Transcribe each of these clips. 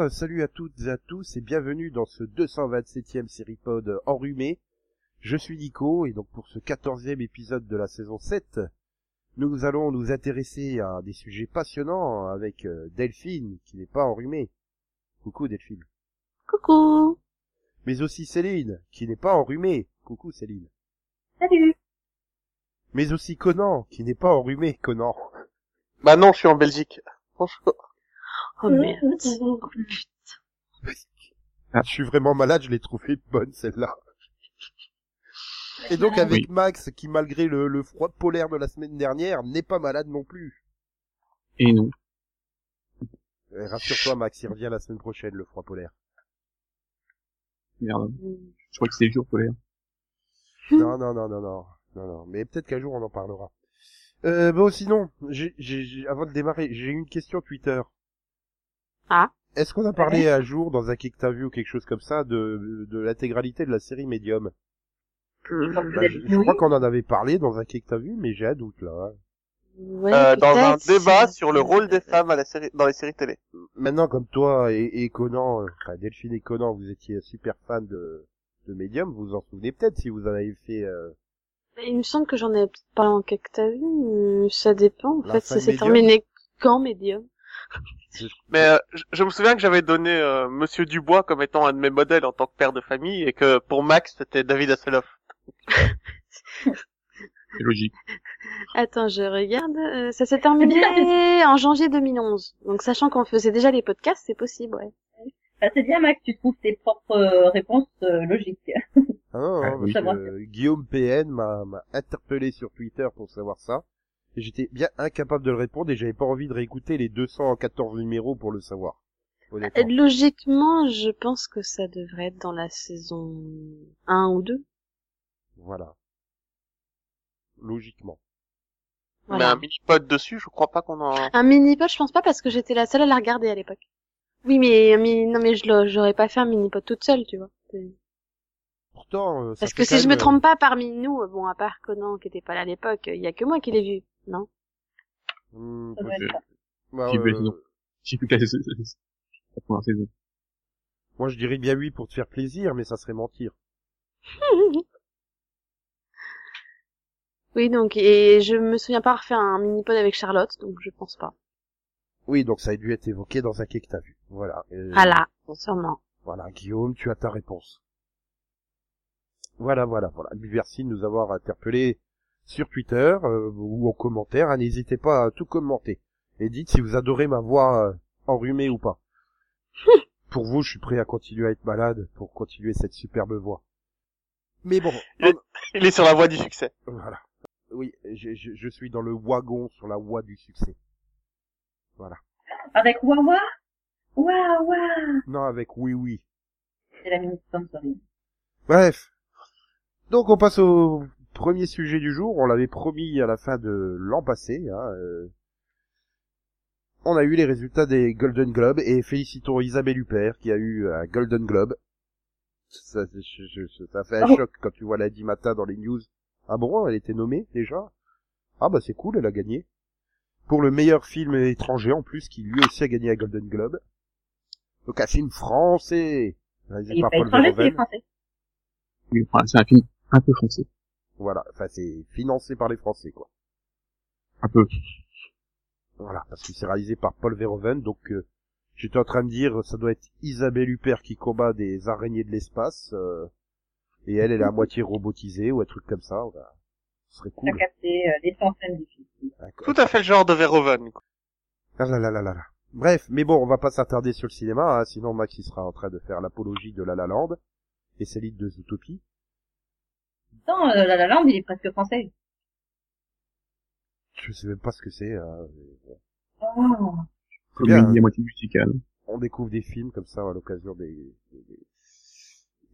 bonsoir, salut à toutes et à tous et bienvenue dans ce 227e Seripod enrhumé. Je suis Nico et donc pour ce 14e épisode de la saison 7, nous allons nous intéresser à des sujets passionnants avec euh, Delphine qui n'est pas enrhumée. Coucou Delphine. Coucou Mais aussi Céline qui n'est pas enrhumée. Coucou Céline. Salut Mais aussi Conan qui n'est pas enrhumé. Conan. Bah non, je suis en Belgique. Franchement. Oh merde Je suis vraiment malade, je l'ai trouvée bonne celle-là. Et donc avec Max qui malgré le, le froid polaire de la semaine dernière n'est pas malade non plus. Et non. Eh, Rassure-toi Max, il revient la semaine prochaine le froid polaire. Merde. Je crois que c'est le jour polaire. Non, non, non, non, non, non, non. Mais peut-être qu'un jour on en parlera. Euh, bon, sinon, j'ai, j'ai, j'ai- avant de démarrer, j'ai une question Twitter. Ah Est-ce qu'on a parlé un jour dans un vu ou quelque chose comme ça de, de l'intégralité de la série Medium? Bah, je, je crois qu'on en avait parlé dans un vu, mais j'ai un doute là. hein. Ouais, Euh, dans un débat sur le rôle des femmes à la série, dans les séries télé. Maintenant, comme toi et, et Conan, euh, enfin Delphine et Conan, vous étiez super fans de, de Medium, vous vous en souvenez peut-être si vous en avez fait... Euh... Il me semble que j'en ai peut-être parlé en quelque t'as vu, mais ça dépend. En La fait, ça s'est terminé quand Medium? Mais euh, je, je me souviens que j'avais donné euh, Monsieur Dubois comme étant un de mes modèles en tant que père de famille et que pour Max c'était David Hasselhoff. C'est logique. Attends, je regarde. euh, ça s'est terminé en janvier 2011. Donc, sachant qu'on faisait déjà les podcasts, c'est possible, ouais. Bah, c'est bien, Max, tu trouves tes propres euh, réponses euh, logiques. Ah non, Ah, oui. euh, Guillaume PN m'a m'a interpellé sur Twitter pour savoir ça. Et j'étais bien incapable de le répondre et j'avais pas envie de réécouter les 214 numéros pour le savoir. Euh. Logiquement, je pense que ça devrait être dans la saison 1 ou 2. Voilà. Logiquement. Mais un mini-pod dessus, je crois pas qu'on en... Un mini-pod, je pense pas parce que j'étais la seule à la regarder à l'époque. Oui, mais, mais non, mais je l'aurais- j'aurais pas fait un mini-pod toute seule, tu vois. Pourtant, euh, ça Parce que si je me même, trompe pas, parmi nous, euh, bon, à part Conan qui était pas là à l'époque, il y a que moi qui l'ai vu, non? Hmm, Ça doit être Ok. ça. bah, J'ai vu la euh, saison. J'ai plus que la, la première saison. moi je dirais bien oui pour te faire plaisir, mais ça serait mentir. Oui, donc, et je me souviens pas refaire un mini-pod avec Charlotte, donc je pense pas. Oui, donc ça a dû être évoqué dans un quai que t'as vu. Voilà. Euh, Voilà, sûrement. Voilà, Guillaume, tu as ta réponse. Voilà, voilà, voilà. Merci de nous avoir interpellés sur Twitter euh, ou en commentaire. hein, N'hésitez pas à tout commenter. Et dites si vous adorez ma voix euh, enrhumée ou pas. pour vous, je suis prêt à continuer à être malade pour continuer cette superbe voix. Mais bon, Il Il est sur la voie du succès. voilà. Oui, je, je, je suis dans le wagon sur la voie du succès. Avec Wawa? Wawa Non, avec oui, oui. C'est la. Bref. Donc on passe au premier sujet du jour. On l'avait promis à la fin de l'an passé. Hein, euh. On a eu les résultats des Golden Globes et félicitons Isabelle Huppert qui a eu un Golden Globe. Ça, je- je- je- ça fait un Bravo. choc quand tu vois lundi matin dans les news. Ah bon, elle était nommée déjà? Ah bah c'est cool, elle a gagné. Pour le meilleur film étranger en plus, qui lui aussi a gagné un Golden Globe. Donc un film français, Il est par pas étranger, c'est Verhoeven. français. Oui, c'est un film un peu français. Voilà, enfin c'est financé par les Français quoi. Un peu. Voilà, parce que c'est réalisé par Paul Verhoeven, donc euh, j'étais en train de dire ça doit être Isabelle Huppert qui combat des araignées de l'espace, euh, et elle elle est à moitié robotisée ou un truc comme ça. Voilà. Ce serait cool. capté euh. Tout à fait le genre de Verhoeven. quoi. Ah là là là là là. Bref, mais bon, on va pas s'attarder sur le cinéma, hein, sinon Max il sera en train de faire l'apologie de La La Land et Céline de Zootopie. Non, euh, La La Land, il est presque français. Je sais même pas ce que c'est. hein. Oh. C'est bien, Comédie hein. à moitié musicale. on découvre des films comme ça à l'occasion des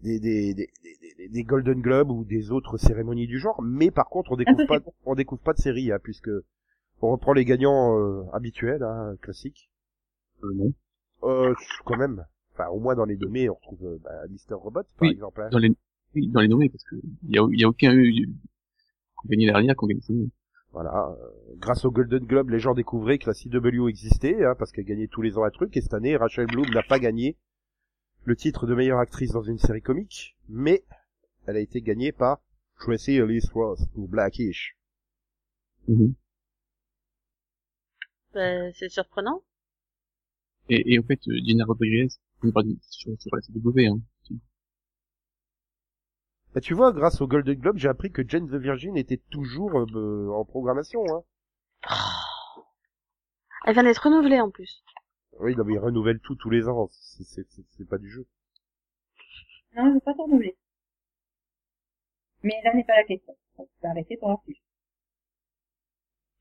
des, des, des, des, des- des- des Golden Globes ou des autres cérémonies du genre, mais par contre on découvre pas on découvre pas de série hein, puisque on reprend les gagnants euh, habituels, hein, classiques. Euh, non. Euh, quand même. Enfin, au moins dans les nommés, on retrouve euh, bah, Mr. Robot, par Oui. exemple. hein. Dans les, Oui, dans les nommés, parce que il y a, y a aucun dernière cette année. Voilà. euh, grâce au Golden Globe, les gens découvraient que la CW existait, hein, parce qu'elle gagnait tous les ans un truc, et cette année, Rachel Bloom n'a pas gagné le titre de meilleure actrice dans une série comique, mais elle a été gagnée par Tracy Ellis Ross pour Blackish. Bah, c'est surprenant. Et, et en fait, euh, Gina Rodriguez, on parle sur, sur la CW, hein. Bah, tu vois, grâce au Golden Globe, j'ai appris que Jane the Virgin était toujours euh, en programmation. Hein. Elle vient d'être renouvelée en plus. Oui, non, mais ils renouvellent tout tous les ans. C'est- C'est c'est- c'est pas du jeu. Non, je vais pas renouveler. Mais là n'est pas la question. On peut arrêter pour plus.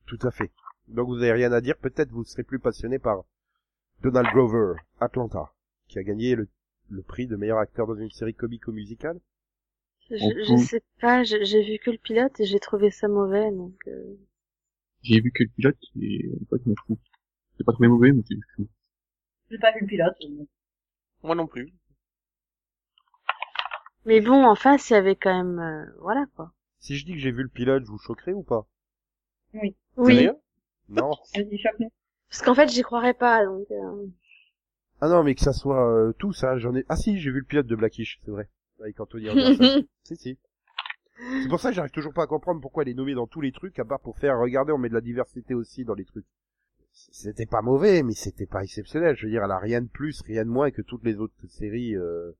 Tout à fait. Donc vous avez rien à dire. Peut-être vous serez plus passionné par Donald Grover, Atlanta, qui a gagné le, le prix de meilleur acteur dans une série comique ou musicale. Je, je sais pas, j'ai vu que le pilote et j'ai trouvé ça mauvais, donc... euh, J'ai vu que le pilote, et en fait, moi, je trouve, c'est pas trouvé mauvais, mais c'est juste J'ai pas vu le pilote. mais- Moi non plus. Mais bon, en face, il y avait quand même... euh, voilà, quoi. Si je dis que j'ai vu le pilote, je vous choquerai ou pas? Oui, Sérieux? Non. Parce qu'en fait, j'y croirais pas, donc... euh, Ah non, mais que ça soit euh, tout ça, j'en ai. Ah si, j'ai vu le pilote de Blackish, c'est vrai, avec Anthony Anderson. si si. C'est pour ça que j'arrive toujours pas à comprendre pourquoi elle est nommée dans tous les trucs, à part pour faire regarder, on met de la diversité aussi dans les trucs. C'était pas mauvais, mais c'était pas exceptionnel. Je veux dire, elle a rien de plus, rien de moins que toutes les autres séries euh,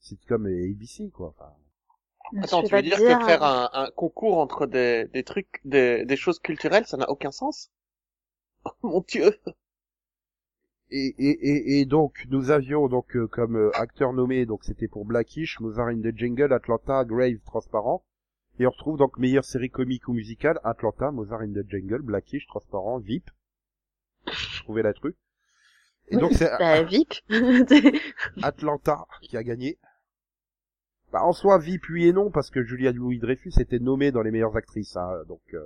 sitcom et ABC, quoi. Enfin, Attends, tu veux dire dire, que faire un, un concours entre des, des trucs, des, des choses culturelles, ça n'a aucun sens? Oh mon dieu Et, et, et, et donc nous avions donc euh, comme euh, acteur nommé donc c'était pour Blackish, Mozart in the Jungle, Atlanta, Grave, Transparent. Et on retrouve donc meilleure série comique ou musicale, Atlanta, Mozart in the Jungle, Blackish, Transparent, VIP. Trouvez la truc. Et donc c'est Bah, VIP. Atlanta qui a gagné. Bah en soi VIP oui et non parce que Julia Louis Dreyfus était nommée dans les meilleures actrices, hein, donc euh,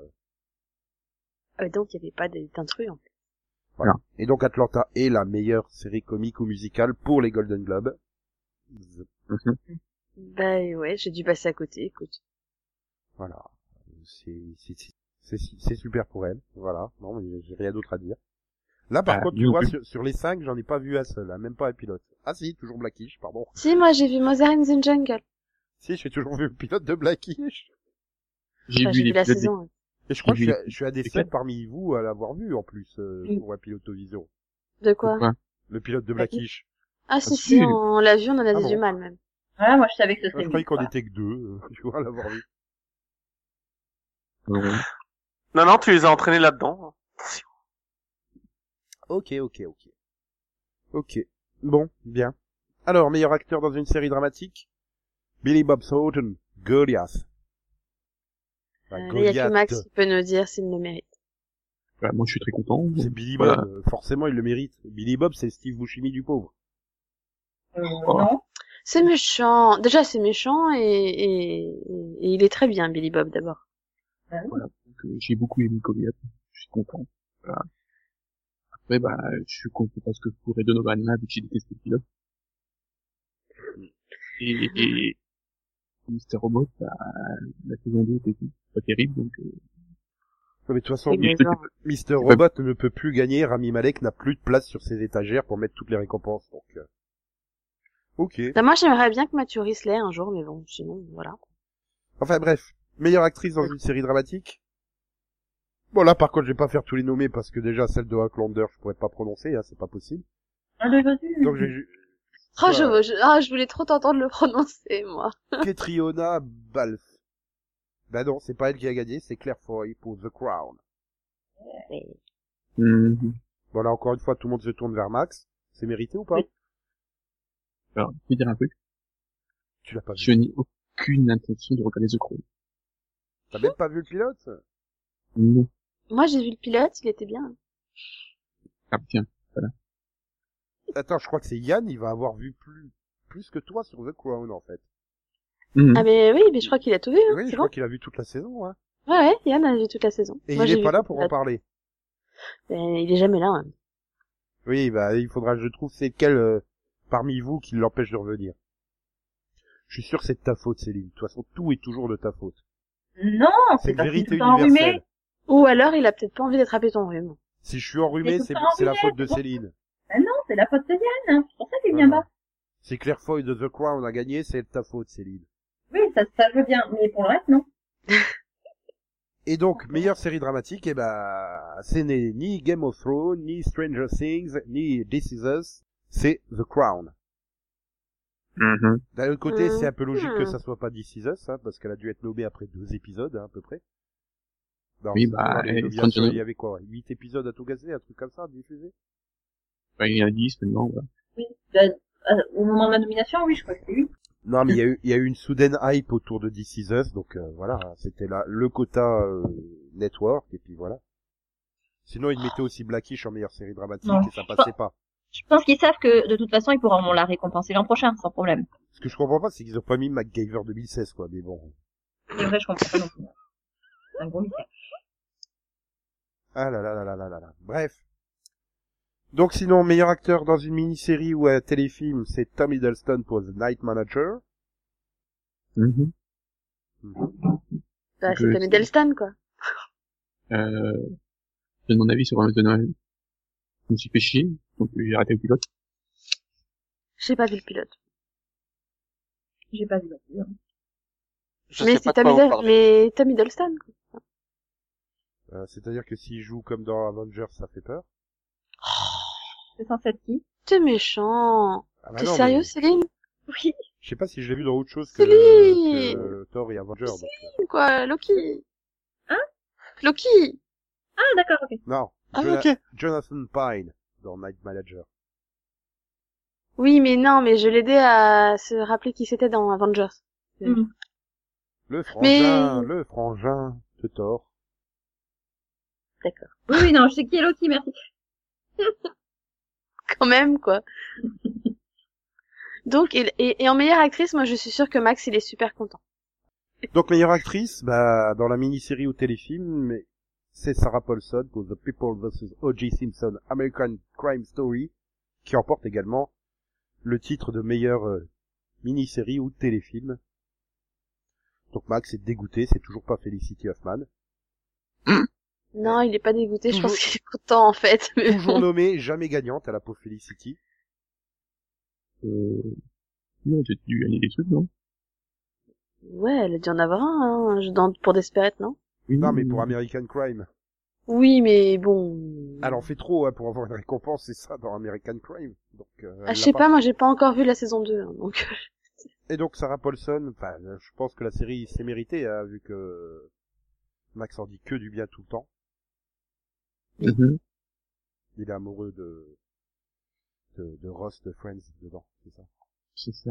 Ah, donc, il y avait pas d'intrus, en fait. Voilà. Et donc Atlanta est la meilleure série comique ou musicale pour les Golden Globes. Bah, ouais, j'ai dû passer à côté, écoute. Voilà. C'est, c'est, c'est, c'est super pour elle. Voilà. Non, mais j'ai rien d'autre à dire. Là, par Ah, contre, tu vois, sur, sur les cinq, j'en ai pas vu un seul, hein, même pas un pilote. Ah si, toujours Blackish, pardon. Si, moi, j'ai vu Mozart in the Jungle. Si, j'ai toujours vu le pilote de Blackish. J'ai Enfin, vu vu les la des- saison. Et je crois que je suis, à- je suis un des seuls parmi vous à l'avoir vu, en plus, euh, pour un pilotovision. De quoi Le pilote de Blackish. Ah, si, Ah, si, si. on l'a vu, on en a Ah bon. du mal, même. Voilà, moi je savais que ce Ah, serait je croyais qu'on était que deux, euh, tu vois, à l'avoir vu. Non, non, tu les as entraînés là-dedans. Ok, ok, ok. Ok. Bon, bien. Alors, meilleur acteur dans une série dramatique? Billy Bob Thornton, Goliath. Enfin, Euh, Il y a que. Max qui peut nous dire s'il le mérite. voilà, moi, je suis très content. C'est Billy Voilà. Bob, euh, forcément il le mérite. Billy Bob, c'est Steve Buscemi du pauvre. Euh, Oh. non. C'est méchant. Déjà, c'est méchant et, et, et il est très bien, Billy Bob, d'abord. Bah. Voilà. Euh, j'ai beaucoup aimé Goliath. Je suis content. Voilà. Après, bah, je suis content parce que pour Donovan là, vu que j'ai détesté le pilote. Et, et, Mr. Robot, bah, la saison 2 était pas terrible, donc, euh, Non, mais de toute façon. Mr. Robot ne peut plus gagner, Rami Malek n'a plus de place sur ses étagères pour mettre toutes les récompenses, donc... euh, Ok. Bah, moi, j'aimerais bien que Mathieu Rhys l'ait un jour, mais bon, sinon, voilà. Enfin bref, meilleure actrice dans une série dramatique Bon là par contre je vais pas faire tous les nommés parce que déjà celle de Hacklander je pourrais pas prononcer, hein, c'est pas possible. Allez, vas-y. Donc j'ai Oh, je, je, ah, je voulais trop t'entendre le prononcer, moi. Ketriona Balfe. Bah non, c'est pas elle qui a gagné, c'est Claire Foy pour The Crown. mhm. Bon là encore une fois tout le monde se tourne vers Max. C'est mérité ou pas Oui. Alors, je vais dire un truc? Tu l'as pas vu. Je n'ai aucune intention de regarder The Crown. T'as même pas vu le pilote? Non. Moi, j'ai vu le pilote, il était bien. Ah, tiens. Attends, je crois que c'est Yann, il va avoir vu plus plus que toi sur The Crown en fait. Mhm. Ah, mais oui, mais je crois qu'il a tout vu, hein, Oui, je crois qu'il a vu toute la saison. Hein. Ouais, ouais, Yann a vu toute la saison. Et Moi, il est pas là pour en parler. Mais il est jamais là, hein. Oui, bah il faudra, je trouve, c'est quel euh, parmi vous qui l'empêche de revenir. Je suis sûr que c'est de ta faute, Céline. De toute façon, tout est toujours de ta faute. Non, C'est une vérité tout le temps enrhumé. universelle. Ou alors, il a peut-être pas envie d'attraper ton rhume. Si je suis enrhumé, c'est la faute de. Céline. C'est la faute de Yann, hein. c'est pour ça qu'il vient bas. Si Claire Foy de The Crown a gagné, c'est de ta faute, Céline. Oui, ça, ça je veux bien, mais pour le reste, non. Et donc, meilleure série dramatique, eh ben, c'est n'est ni Game of Thrones, ni Stranger Things, ni This Is Us, c'est The Crown. Mhm. D'un autre côté, c'est un peu logique que Mhm. ça soit pas This Is Us, hein, parce qu'elle a dû être nommée après deux épisodes, hein, à peu près. Non, Oui, bah, il y avait quoi, huit épisodes à tout casser, un truc comme ça, diffusé? Bah, il y en a 10 maintenant, voilà. Oui. Euh, euh, au moment de ma nomination, oui, je crois que c'est lui. Non, mais il y a eu, il y a eu une soudaine hype autour de This Is Us, donc euh, voilà, c'était là le quota euh, network, et puis voilà. Sinon, ils mettaient aussi Blackish en meilleure série dramatique, Non. et ça passait pas. Je pense qu'ils savent que de toute façon ils pourront la récompenser l'an prochain sans problème. Ce que je comprends pas, c'est qu'ils ont pas mis MacGyver 2016, quoi, mais bon. C'est vrai, je comprends pas non plus. C'est un gros mystère. Ah là là là là là là là. Bref. Donc sinon, meilleur acteur dans une mini-série ou un téléfilm, c'est Tom Hiddleston pour The Night Manager. Mhm. Mhm. Bah, c'est Tom Hiddleston, quoi. Euh, je donne mon avis sur The Noël. Je me suis fait chier, donc j'ai arrêté le pilote. J'ai pas vu le pilote. J'ai pas vu non plus. hein. Je mais sais c'est de Tom, mais Hiddleston, quoi. Euh, C'est-à-dire que s'il joue comme dans Avengers, ça fait peur. C'est censé être qui? T'es méchant. Ah bah T'es non, sérieux, mais Céline? Oui. Je sais pas si je l'ai vu dans autre chose que, Céline que Thor et Avengers. donc, euh, Quoi, Loki? Hein? Loki? Ah d'accord, ok. Non. Ah, Jona- ok. Jonathan Pine dans Night Manager. Oui, mais non, mais je l'aidais à se rappeler qui c'était dans Avengers. Mhm. Le frangin, Mais- le frangin de Thor. D'accord. Oui, oui, non, je sais qui est Loki, merci. Quand même, quoi. Donc, et, et, et en meilleure actrice, moi, je suis sûre que Max, il est super content. Donc meilleure actrice, bah dans la mini-série ou téléfilm, mais c'est Sarah Paulson pour The People vs. O.J. Simpson American Crime Story, qui emporte également le titre de meilleure euh, mini-série ou téléfilm. Donc Max est dégoûté, c'est toujours pas Felicity Huffman. Non, il est pas dégoûté, je pense qu'il est content, en fait. Mais Toujours bon. nommée, jamais gagnante à la pauvre Felicity. Euh, non, j'ai dû gagner des trucs, non? Ouais, elle a dû en avoir un, hein, je- dans, pour Desperate, non? Oui, Non mais pour American Crime. Oui, mais bon. Elle en fait trop hein, pour avoir une récompense, c'est ça dans American Crime. Donc, euh, Ah, je sais pas, moi, j'ai pas encore vu la saison 2, hein, donc. Et donc Sarah Paulson, enfin, je pense que la série s'est méritée, hein, vu que Max en dit que du bien tout le temps. Mhm. Il est amoureux de de, de Ross de Friends dedans, c'est ça? C'est ça.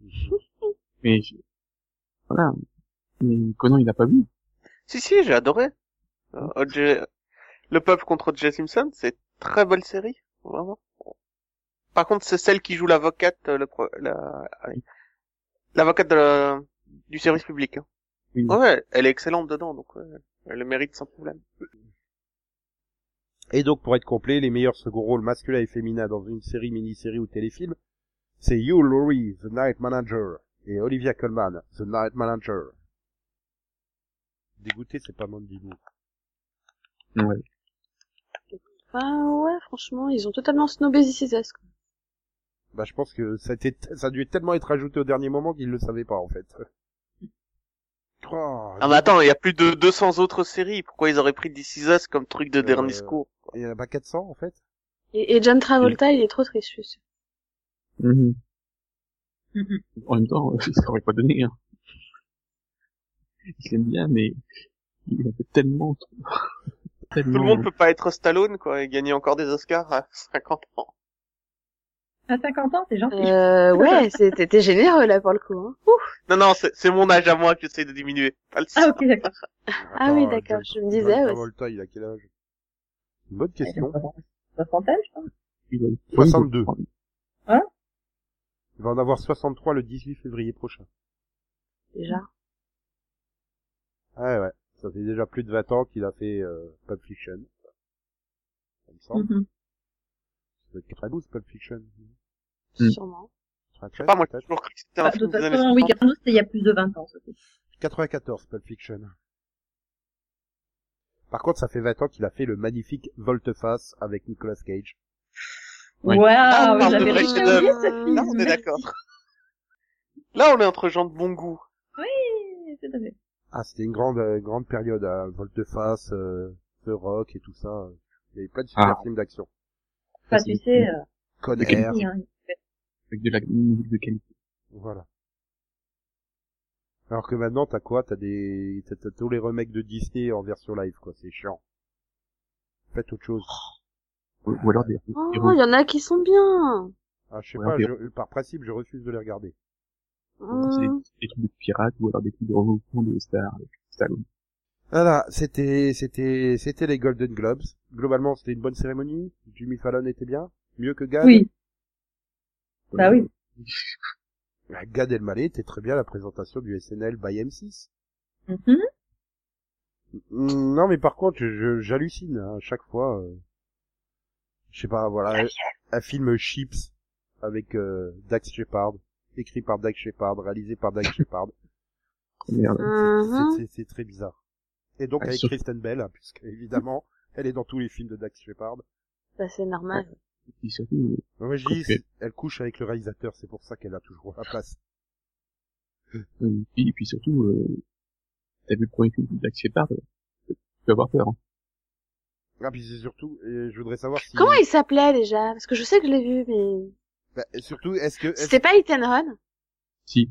Mais, je- voilà. Mais Conan, il a pas vu. Si, si, j'ai adoré. Euh, O.J. Le peuple contre O.J. Simpson, c'est une très belle série, vraiment. Par contre, c'est celle qui joue l'avocate, euh, le pro- la, allez. l'avocate de la- du service public. hein. Oui. Ouais, elle est excellente dedans, donc ouais, elle le mérite sans problème. Et donc pour être complet, les meilleurs second rôles masculins et féminins dans une série, mini-série ou téléfilm, c'est Hugh Laurie, The Night Manager, et Olivia Colman, The Night Manager. Dégoûté, c'est pas Mandy Lou. Ouais. Ah ouais, franchement, ils ont totalement snobé This quoi. Bah je pense que ça a, été, ça a dû tellement être ajouté au dernier moment qu'ils le savaient pas en fait. Oh, Ah mais attends, il y a plus de 200 autres séries, pourquoi ils auraient pris This Is Us comme truc de Euh, dernier secours Il y en a pas 400 en fait Et, et John Travolta, il est trop triste, je suis. Mhm. Mhm. En même temps, ça aurait pas donné, hein. Je l'aime bien, mais il a fait tellement, trop- tellement. Tout le monde peut pas être Stallone, quoi, et gagner encore des Oscars à 50 ans. À 50 ans, c'est gentil. Euh, ouais, c'est- t'étais généreux, là, pour le coup, hein. Ouf. Non, non, c'est c'est mon âge à moi que j'essaie de diminuer. Pas le Ah, ok, d'accord. Ah oui, d'accord, je me disais, ouais. Travolta, il a quel âge? Bonne question. Soixantaine, je pense. Il doit- 62. Hein? Il va en avoir 63 le 18 février prochain. Déjà. Ouais, ouais. Ça fait déjà plus de 20 ans qu'il a fait euh, Pulp Fiction. Ça me semble. Ça doit être 92, Pulp Fiction. Mm. Sûrement. Je 93, sais pas, moi, j'ai toujours cru que c'était un Bah, de film toute des années façon, 60. Weekend c'était il y a plus de 20 ans, ça fait. 94, Pulp Fiction. Par contre, ça fait 20 ans qu'il a fait le magnifique Volte-Face avec Nicolas Cage. Ouais. Waouh, Ah, on de j'avais oublié ce film. Là, on est d'accord. Là, on est entre gens de bon goût. Oui, tout à fait. Ah, c'était une grande, euh, grande période, hein. Volte-Face, euh, The Rock et tout ça. Il y avait plein de super Ah. films d'action. Enfin, tu sais, euh, Con De Air, oui, hein. Avec de la musique de qualité. voilà. Alors que maintenant, t'as quoi? T'as des, t'as, t'as tous les remakes de Disney en version live, quoi. C'est chiant. Faites autre chose. Ou, ou alors des, Oh, il y en a qui sont bien. Ah, je sais pas, mais- je- par principe, je refuse de les regarder. c'est des, Hum. des trucs de pirates ou alors des trucs de regroupement de stars avec Stallone. Voilà, c'était, c'était, c'était les Golden Globes. Globalement, c'était une bonne cérémonie. Jimmy Fallon était bien, mieux que Gad. Oui. Bah oui. Ah, Gad Elmaleh était très bien à la présentation du SNL by M6. Mhm. Mm, Non, mais par contre, j'hallucine hein, à chaque fois. euh, je sais pas, voilà, un, un film Chips avec euh, Dax Shepard, écrit par Dax Shepard, réalisé par Dax Shepard. Mhm. c'est- C'est très bizarre. Et donc Ah, avec sauf- Kristen Bell, hein, puisque évidemment, elle est dans tous les films de Dax Shepard. Bah, c'est normal. Et puis surtout, Non, mais je dis, elle couche avec le réalisateur, c'est pour ça qu'elle a toujours la place. euh, et puis, et puis surtout, euh, t'as vu le premier film de Dax Shepard, euh, tu peux avoir peur. Hein. Ah, puis c'est surtout, et je voudrais savoir si... Comment il s'appelait déjà? Parce que je sais que je l'ai vu, mais Bah, et surtout, est-ce que, est-ce c'était pas and Run Si,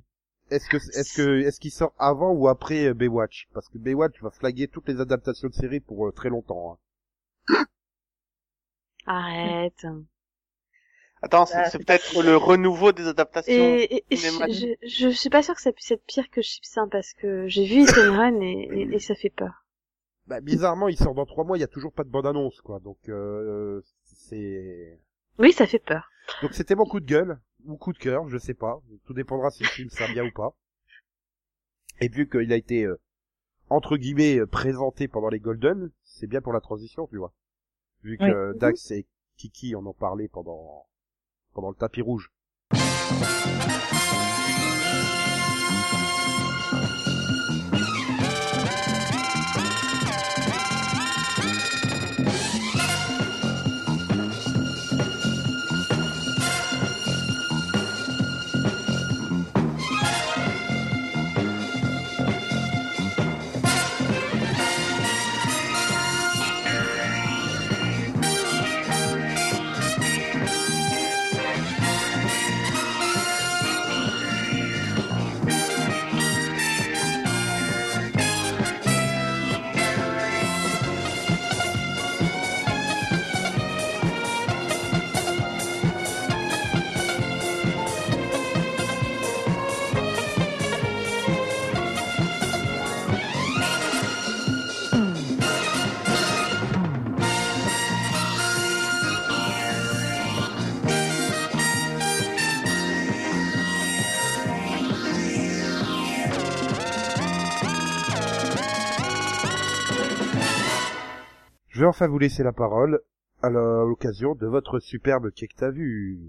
est-ce que, est-ce que, est-ce qu'il sort avant ou après euh, Baywatch? Parce que Baywatch va flaguer toutes les adaptations de séries pour euh, très longtemps. hein. Arrête. Attends, c'est Bah, c'est peut-être le renouveau des adaptations. Et, et- je, je, je suis pas sûre que ça puisse être pire que Chips, hein, parce que j'ai vu Run et, et, et ça fait peur. Bah, bizarrement, il sort dans trois mois, il y a toujours pas de bande annonce, quoi. Donc, euh, c'est, Oui, ça fait peur. donc c'était mon coup de gueule ou coup de cœur, je sais pas. Tout dépendra si le film sert bien ou pas. Et vu qu'il a été euh, entre guillemets euh, présenté pendant les Golden, c'est bien pour la transition, tu vois. Vu que Oui. euh, Dax et Kiki en ont parlé pendant pendant le tapis rouge. Vais enfin vous laisser la parole à l'occasion de votre superbe quai que t'as vu.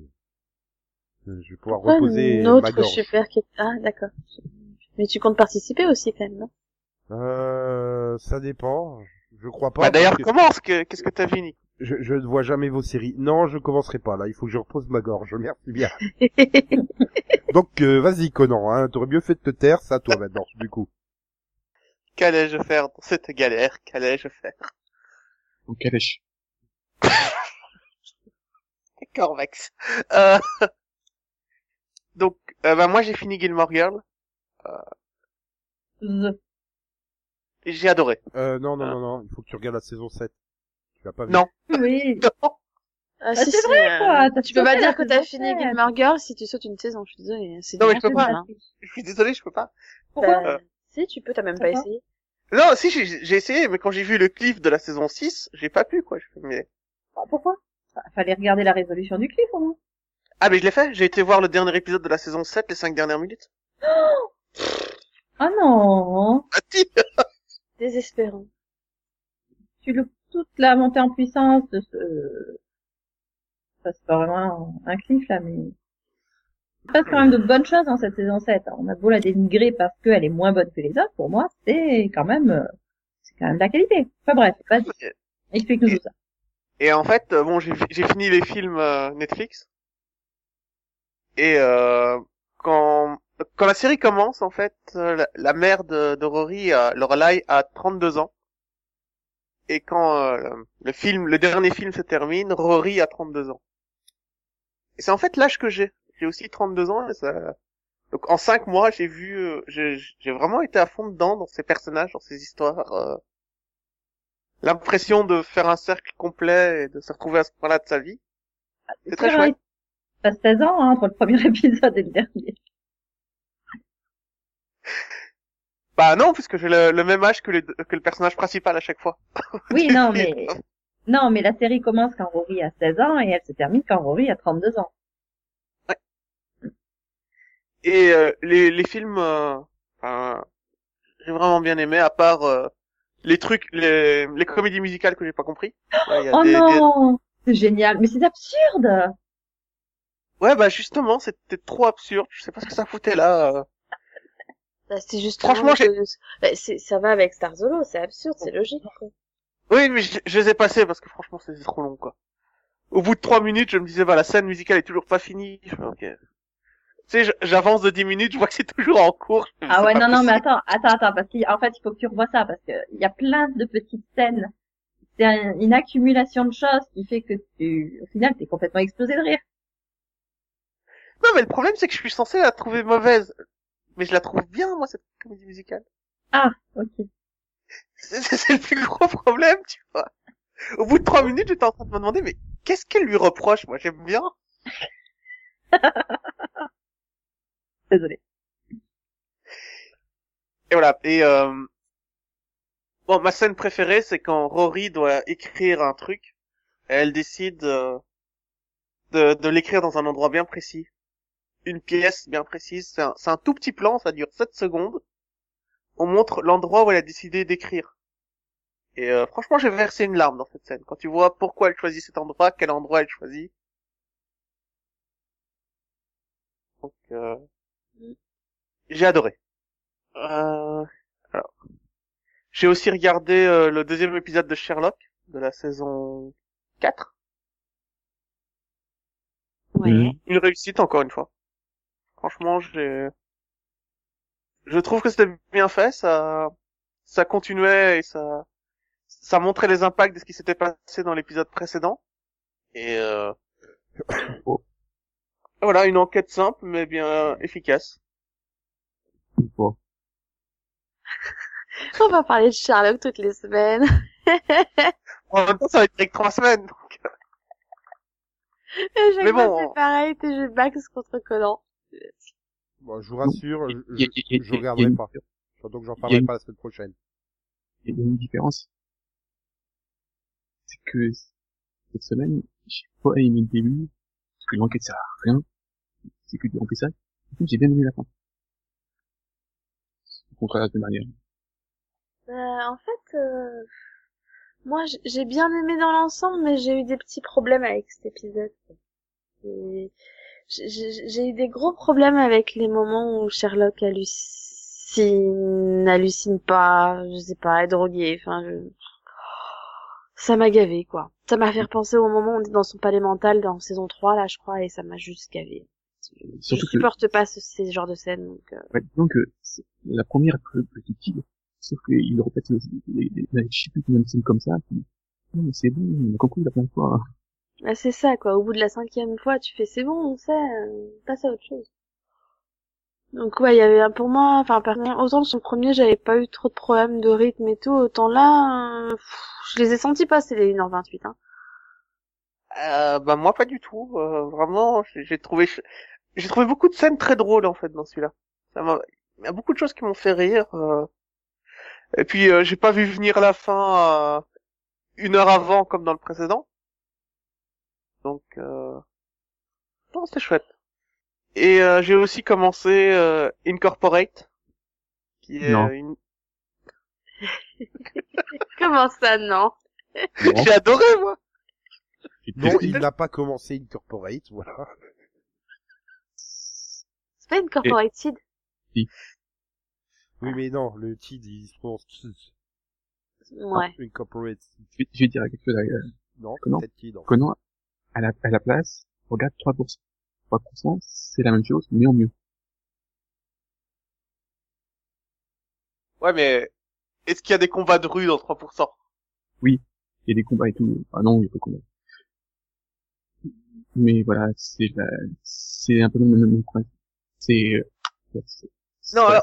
Euh, Je vais pouvoir Pourquoi reposer une autre ma gorge. super qui... Ah, d'accord. Mais tu comptes participer aussi, quand même, non? Euh, ça dépend. Je crois pas. Bah d'ailleurs, que commence. que- Qu'est-ce que t'as vu, Nick? Je, je ne vois jamais vos séries. Non, je commencerai pas là. Il faut que je repose ma gorge. Merci bien. Donc, euh, vas-y, Conan. Hein, T'aurais mieux fait de te taire. À toi maintenant, du coup. Qu'allais-je faire dans cette galère? Qu'allais-je faire? Donc calèche. D'accord, Max. Euh... Donc, euh, bah moi j'ai fini Gilmore Girl. Et J'ai adoré. Euh, non, non, Ah. non, non. Il faut que tu regardes la saison 7. Tu l'as pas vu. Non. Oui. Non. Ah, Bah, si, c'est vrai, euh, quoi. T'as Tu peux pas dire que t'as fini. Gilmore Girls si tu sautes une saison, je suis désolée. C'est Non, mais je peux pas. hein. Je suis désolé, je peux pas. Pourquoi Bah, Si, tu peux, t'as même pas essayé. Non, si j'ai essayé, mais quand j'ai vu le clip de la saison 6, j'ai pas pu quoi. Je fais, mais... Ah, Pourquoi? Fallait regarder la résolution du clip, au moins. Ah mais je l'ai fait. J'ai été voir le dernier épisode de la saison 7, les 5 dernières minutes. Ah non Ah Désespérant. Tu loupes toute la montée en puissance de ce... Ça, c'est pas vraiment un, clip, là, mais... Il se passe quand même de bonnes choses dans cette saison 7. On a beau la dénigrer parce qu'elle est moins bonne que les autres, pour moi, c'est quand même, euh, c'est quand même de la qualité. Enfin bref, vas-y, explique-nous tout ça. Et en fait, euh, bon, j'ai fini les films euh, Netflix. Et euh, quand quand la série commence, en fait, la, la mère de, de Rory, euh, Lorelai, a 32 ans. Et quand euh, le film, le dernier film se termine, Rory a 32 ans. Et c'est en fait l'âge que j'ai. J'ai aussi 32 ans. Et ça... Donc en 5 mois, j'ai vu, euh, j'ai vraiment été à fond dedans dans ces personnages, dans ces histoires. euh, L'impression de faire un cercle complet et de se retrouver à ce point-là de sa vie. C'est très chouette. Il passe 16 ans hein, entre le premier épisode et le dernier. Bah non, puisque j'ai le, le même âge que, les que le personnage principal à chaque fois. Oui, non, mais non, mais la série commence quand Rory a 16 ans et elle se termine quand Rory a 32 ans. Et euh, les, les films, euh, enfin, j'ai vraiment bien aimé, à part euh, les trucs, les, les comédies musicales que j'ai pas compris. Ouais, il y a Oh des- des- non, c'est génial, mais c'est absurde. Ouais, bah justement, c'était trop absurde. Je sais pas ce que ça foutait là. euh. Bah, c'est juste Franchement, j'ai- bah, c'est- ça va avec Star Solo, c'est absurde, c'est logique. quoi. Oui, mais je, je les ai passés parce que franchement, c'était trop long, quoi. Au bout de trois minutes, je me disais, bah la scène musicale est toujours pas finie. Je fais, ok. Tu sais, j'avance de 10 minutes, je vois que c'est toujours en cours. Ah ouais, non, non, mais attends, attends, attends, parce qu'en fait, il faut que tu revois ça, parce que il y a plein de petites scènes. C'est un- une accumulation de choses qui fait que tu, au final, t'es complètement explosé de rire. Non, mais le problème, c'est que je suis censé la trouver mauvaise. Mais je la trouve bien, moi, cette comédie musicale. Ah, ok. C'est le plus gros problème, tu vois. Au bout de trois minutes, j'étais en train de me demander, mais qu'est-ce qu'elle lui reproche? Moi, j'aime bien. Désolé. Et voilà. Et euh... bon, ma scène préférée, c'est quand Rory doit écrire un truc. Elle décide euh, de, l'écrire dans un endroit bien précis. Une pièce bien précise. C'est un, c'est un tout petit plan, ça dure 7 secondes. On montre l'endroit où elle a décidé d'écrire. Et euh, franchement, j'ai versé une larme dans cette scène. Quand tu vois pourquoi elle choisit cet endroit, quel endroit elle choisit. Donc, euh, j'ai adoré. Euh, alors, j'ai aussi regardé euh, le deuxième épisode de Sherlock de la saison 4. Ouais. Mhm. Une réussite encore une fois. Franchement, j'ai, je trouve que c'était bien fait. Ça, ça continuait et ça, ça montrait les impacts de ce qui s'était passé dans l'épisode précédent. Et euh... Voilà, une enquête simple mais bien efficace. On va parler de Sherlock toutes les semaines. En même temps, ça va être avec trois semaines. donc. Et chaque Mais bon. c'est pareil, t'es jeux Max contre Conan. Bon, je vous rassure, je, je, je regarderai pas. Donc j'en parlerai pas la semaine prochaine. Il y a une différence. C'est que cette semaine, j'ai pas aimé le début, parce que l'enquête sert à rien. C'est que du remplissage. Du coup, j'ai bien aimé la fin. Contraire. Euh, en fait, euh, moi j'ai bien aimé dans l'ensemble, mais j'ai eu des petits problèmes avec cet épisode. J'ai- eu des gros problèmes avec les moments où Sherlock hallucine, hallucine pas, je sais pas, est drogué, enfin, je... ça m'a gavé quoi. Ça m'a fait repenser au moment où on est dans son palais mental dans saison 3 là, je crois, et ça m'a juste gavé. Surtout je que, supporte pas ce, ces genres de scènes, donc. euh, ouais, disons que c'est- la première est peu plus subtile. Sauf qu'il répète les, les, les, les, je sais plus combien de scènes comme ça, puis, non, mais c'est bon, on a compris la plein de fois. Ah, c'est ça, quoi. Au bout de la cinquième fois, tu fais c'est bon, on sait, euh, passe à autre chose. Donc ouais, il y avait un pour moi, enfin autant son premier, j'avais pas eu trop de problèmes de rythme et tout, autant là, euh, pff, je les ai sentis passer les 1h28. Hein. Euh, bah moi pas du tout. Euh, vraiment, j'ai trouvé, j'ai trouvé beaucoup de scènes très drôles en fait dans celui-là. Ça m'a, il y a beaucoup de choses qui m'ont fait rire. euh. Et puis euh, j'ai pas vu venir la fin euh, une heure avant comme dans le précédent. Donc euh... non, c'était chouette. Et euh, j'ai aussi commencé euh, Incorporate, qui est Non. une. Comment ça, non? J'ai adoré moi. Non, il n'a pas commencé Incorporate, voilà. C'est pas une corporated. Oui, mais non, le TID, il se prononce TID. Ouais. Une corporate. Je vais, je vais dire quelque chose à Non, Comment peut-être TID. Conan, à la, à la place, regarde 3%. 3%, c'est la même chose, mais en mieux. Ouais, mais est-ce qu'il y a des combats de rue dans 3% Il y a des combats et tout. Ah non, il y a pas de combat. Mais voilà, c'est la, c'est un peu le même principe. C'est, euh, Non, alors-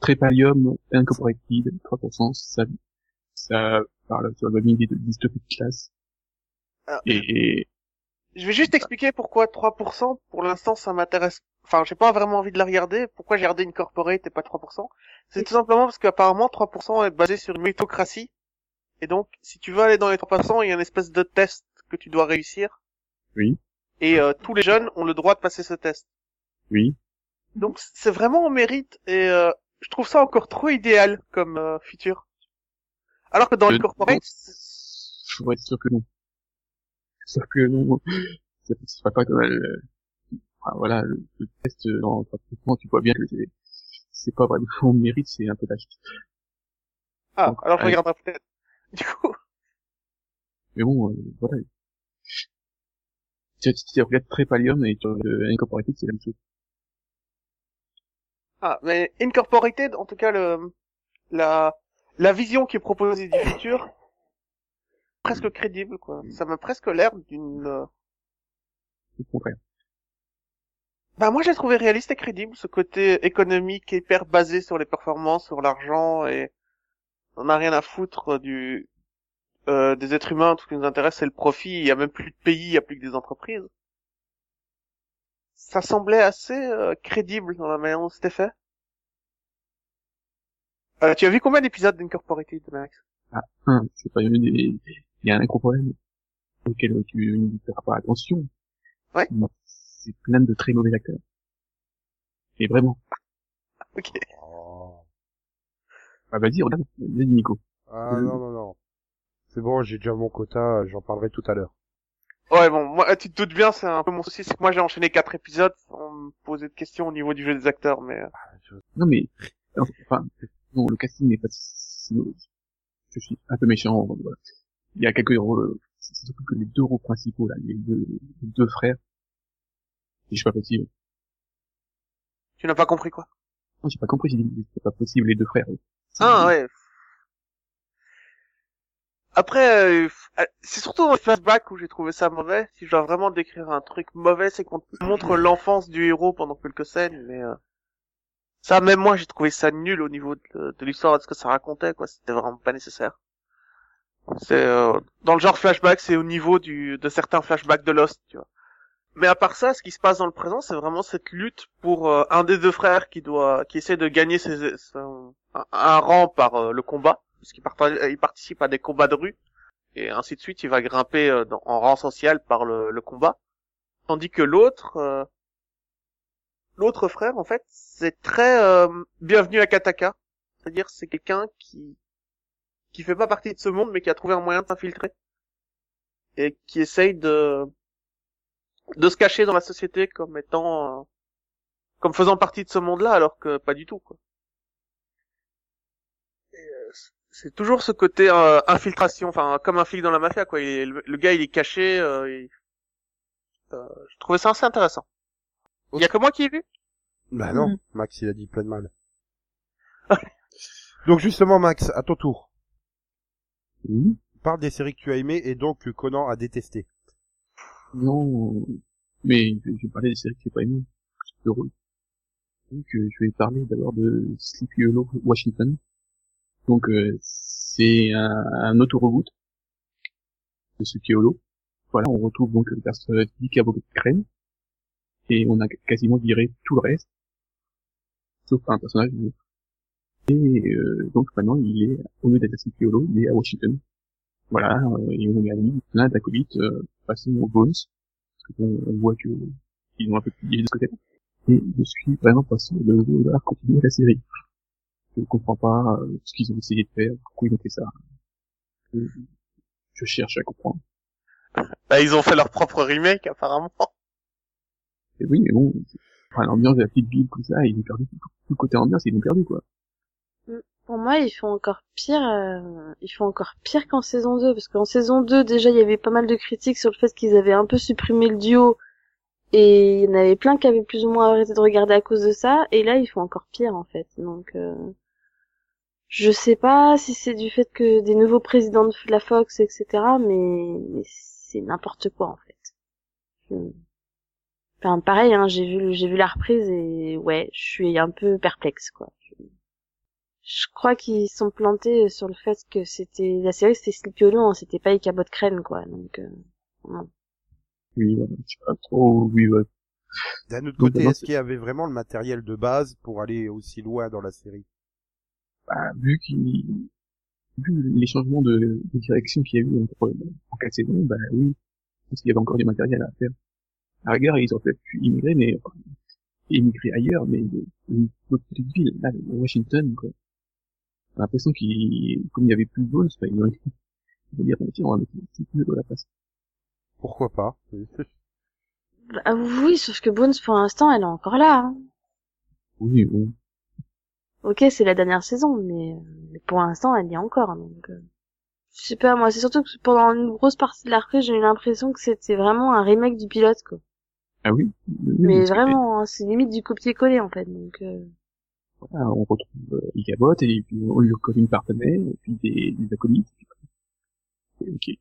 Trépalium, Incorporated, 3%, ça, ça parle sur la idée de dystopie de classe. Ah. Et, Je vais juste expliquer pourquoi 3%, pour l'instant, ça m'intéresse. Enfin, j'ai pas vraiment envie de la regarder. Pourquoi j'ai regardé une corporate et pas 3% C'est tout simplement parce qu'apparemment 3% est basé sur une méritocratie. Et donc, si tu veux aller dans les 3%, il y a une espèce de test que tu dois réussir. Oui. Et euh, tous les jeunes ont le droit de passer ce test. Oui, Donc, c'est vraiment au mérite. Et euh, je trouve ça encore trop idéal comme euh, feature. Alors que dans Euh, les corporates, c'est- je pourrais être sûr que non. Sauf que non, ça ne sera pas comme euh, enfin, voilà, le, le test euh, dans 3%, tu vois bien que c'est, c'est pas vraiment au mérite, c'est un peu tâche. ah, donc, alors je allez. regarderai peut-être. Du coup, Mais bon, euh, voilà. Tu, tu, tu regardes Trépalium et tu regardes Incorporated, c'est la même chose. Ah, mais Incorporated, en tout cas, le, la, la vision qui est proposée du futur, presque crédible, quoi. Ça m'a presque l'air d'une, euh, contraire. bah, moi, j'ai trouvé réaliste et crédible, ce côté économique hyper basé sur les performances, sur l'argent, et on n'a rien à foutre du, euh, des êtres humains, tout ce qui nous intéresse, c'est le profit, il y a même plus de pays, il y a plus que des entreprises. Ça semblait assez euh, crédible dans la manière dont c'était fait. Euh, tu as vu combien d'épisodes d'Incorporated, Max? Un, c'est pas une des, il y a un gros problème auquel tu ne feras pas attention. Ouais. C'est plein de très mauvais acteurs. Et vraiment. Ok. Oh. Ah, vas-y, regarde, vas-y, Nico. Ah Euh. non, non, non. C'est bon, j'ai déjà mon quota, j'en parlerai tout à l'heure. Ouais, bon, moi, tu te doutes bien, c'est un peu mon souci, c'est que moi j'ai enchaîné quatre épisodes sans me poser de questions au niveau du jeu des acteurs, mais euh, Non, mais, enfin, non, le casting n'est pas si. Je suis un peu méchant, voilà. Il y a quelques rôles, c'est surtout que les deux rôles principaux, là, les deux, les deux frères, et je suis pas possible. tu n'as pas compris quoi. Non, j'ai pas compris, j'ai dit, c'est pas possible, les deux frères. Ah ouais. Après, euh, euh, c'est surtout dans le flashback où j'ai trouvé ça mauvais. Si je dois vraiment décrire un truc mauvais, c'est qu'on montre l'enfance du héros pendant quelques scènes, mais euh, ça, même moi, j'ai trouvé ça nul au niveau de, de l'histoire de ce que ça racontait, quoi. C'était vraiment pas nécessaire. C'est euh, dans le genre flashback, c'est au niveau du de certains flashbacks de Lost, tu vois. Mais à part ça, ce qui se passe dans le présent, c'est vraiment cette lutte pour euh, un des deux frères qui doit, qui essaie de gagner ses, son- un, un rang par euh, le combat, parce qu'il parta- il participe à des combats de rue, et ainsi de suite, il va grimper euh, en rang social par le, le combat, tandis que l'autre, euh, l'autre frère, en fait, c'est très euh, bienvenu à Kataka, c'est-à-dire c'est quelqu'un qui qui fait pas partie de ce monde, mais qui a trouvé un moyen de s'infiltrer. Et qui essaye de de se cacher dans la société comme étant euh, comme faisant partie de ce monde-là alors que pas du tout quoi. Et, euh, c'est toujours ce côté euh, infiltration enfin comme un flic dans la mafia quoi, il est- le, le gars il est caché euh, il- euh, je trouvais ça assez intéressant. Il y a que moi qui ai vu? Bah non, Mhm. Max, il a dit plein de mal. donc justement, Max, à ton tour. Oui. Parle des séries que tu as aimées et donc que Conan a détesté. Non, mais je je vais parler des séries que j'ai pas aimées. C'est drôle. Donc, euh, je vais parler d'abord de Sleepy Hollow Washington. Donc, euh, c'est un, un auto-reboot de Sleepy Hollow. Voilà, on retrouve donc le personnage Dick Crane. Et on a quasiment viré tout le reste. Sauf un personnage. Et euh, donc maintenant, il est, au lieu d'être à Hollow, il est à Washington. Voilà, euh, et on a mis plein d'acolytes euh, façon Bones, parce que bon, on voit que ils ont un peu plié de ce côté-là. Et je suis vraiment passé de vouloir continuer la série. Je ne comprends pas euh, ce qu'ils ont essayé de faire, pourquoi ils ont fait ça? Je, je cherche à comprendre. Bah, ils ont fait leur propre remake apparemment. Et oui, mais bon, Enfin, l'ambiance de la petite ville, comme ça, ils ont perdu tout, tout le côté ambiance, ils l'ont perdu, quoi. Pour moi, ils font encore pire, euh, ils font encore pire qu'en saison 2, parce qu'en saison 2, déjà, il y avait pas mal de critiques sur le fait qu'ils avaient un peu supprimé le duo, et il y en avait plein qui avaient plus ou moins arrêté de regarder à cause de ça, et là, ils font encore pire, en fait. Donc, euh, je sais pas si c'est du fait que des nouveaux présidents de la Fox, etc., mais, mais c'est n'importe quoi, en fait. Je- Enfin, pareil, hein, j'ai vu, j'ai vu la reprise et ouais, je suis un peu perplexe, quoi. Je crois qu'ils sont plantés sur le fait que c'était la série c'était Sleepy Hollow, hein, c'était pas Icabot Crane quoi. Donc euh, non. Oui, voilà, je sais pas trop, oui, ouais. D'un autre côté, est-ce qu'il y avait vraiment le matériel de base pour aller aussi loin dans la série? Bah, vu qu'il, vu les changements de, de direction qu'il y a eu entre, en quatre saisons, bah oui, parce qu'il y avait encore du matériel à faire. À la rigueur, ils ont peut-être pu immigrer, mais, enfin, immigrer ailleurs, mais de- une autre petite ville, là, Washington, quoi. J'ai l'impression qu'il, comme il y avait plus de Bones, bah, ils ont ils vont dire, tiens, on va mettre petite meule à la place. Pourquoi pas? Bah, oui, sauf que Bones pour l'instant elle est encore là. hein. Oui, bon. Ok, c'est la dernière saison, mais, mais pour l'instant elle y est encore. Donc euh, je sais pas, moi c'est surtout que pendant une grosse partie de la reprise j'ai eu l'impression que c'était vraiment un remake du pilote quoi. Ah oui. oui, Mais vraiment, hein, c'est limite du copier-coller en fait. Donc euh, voilà, on retrouve euh, Igabot, et puis on lui recolle une partenaire, et puis des, des acolytes. et puis-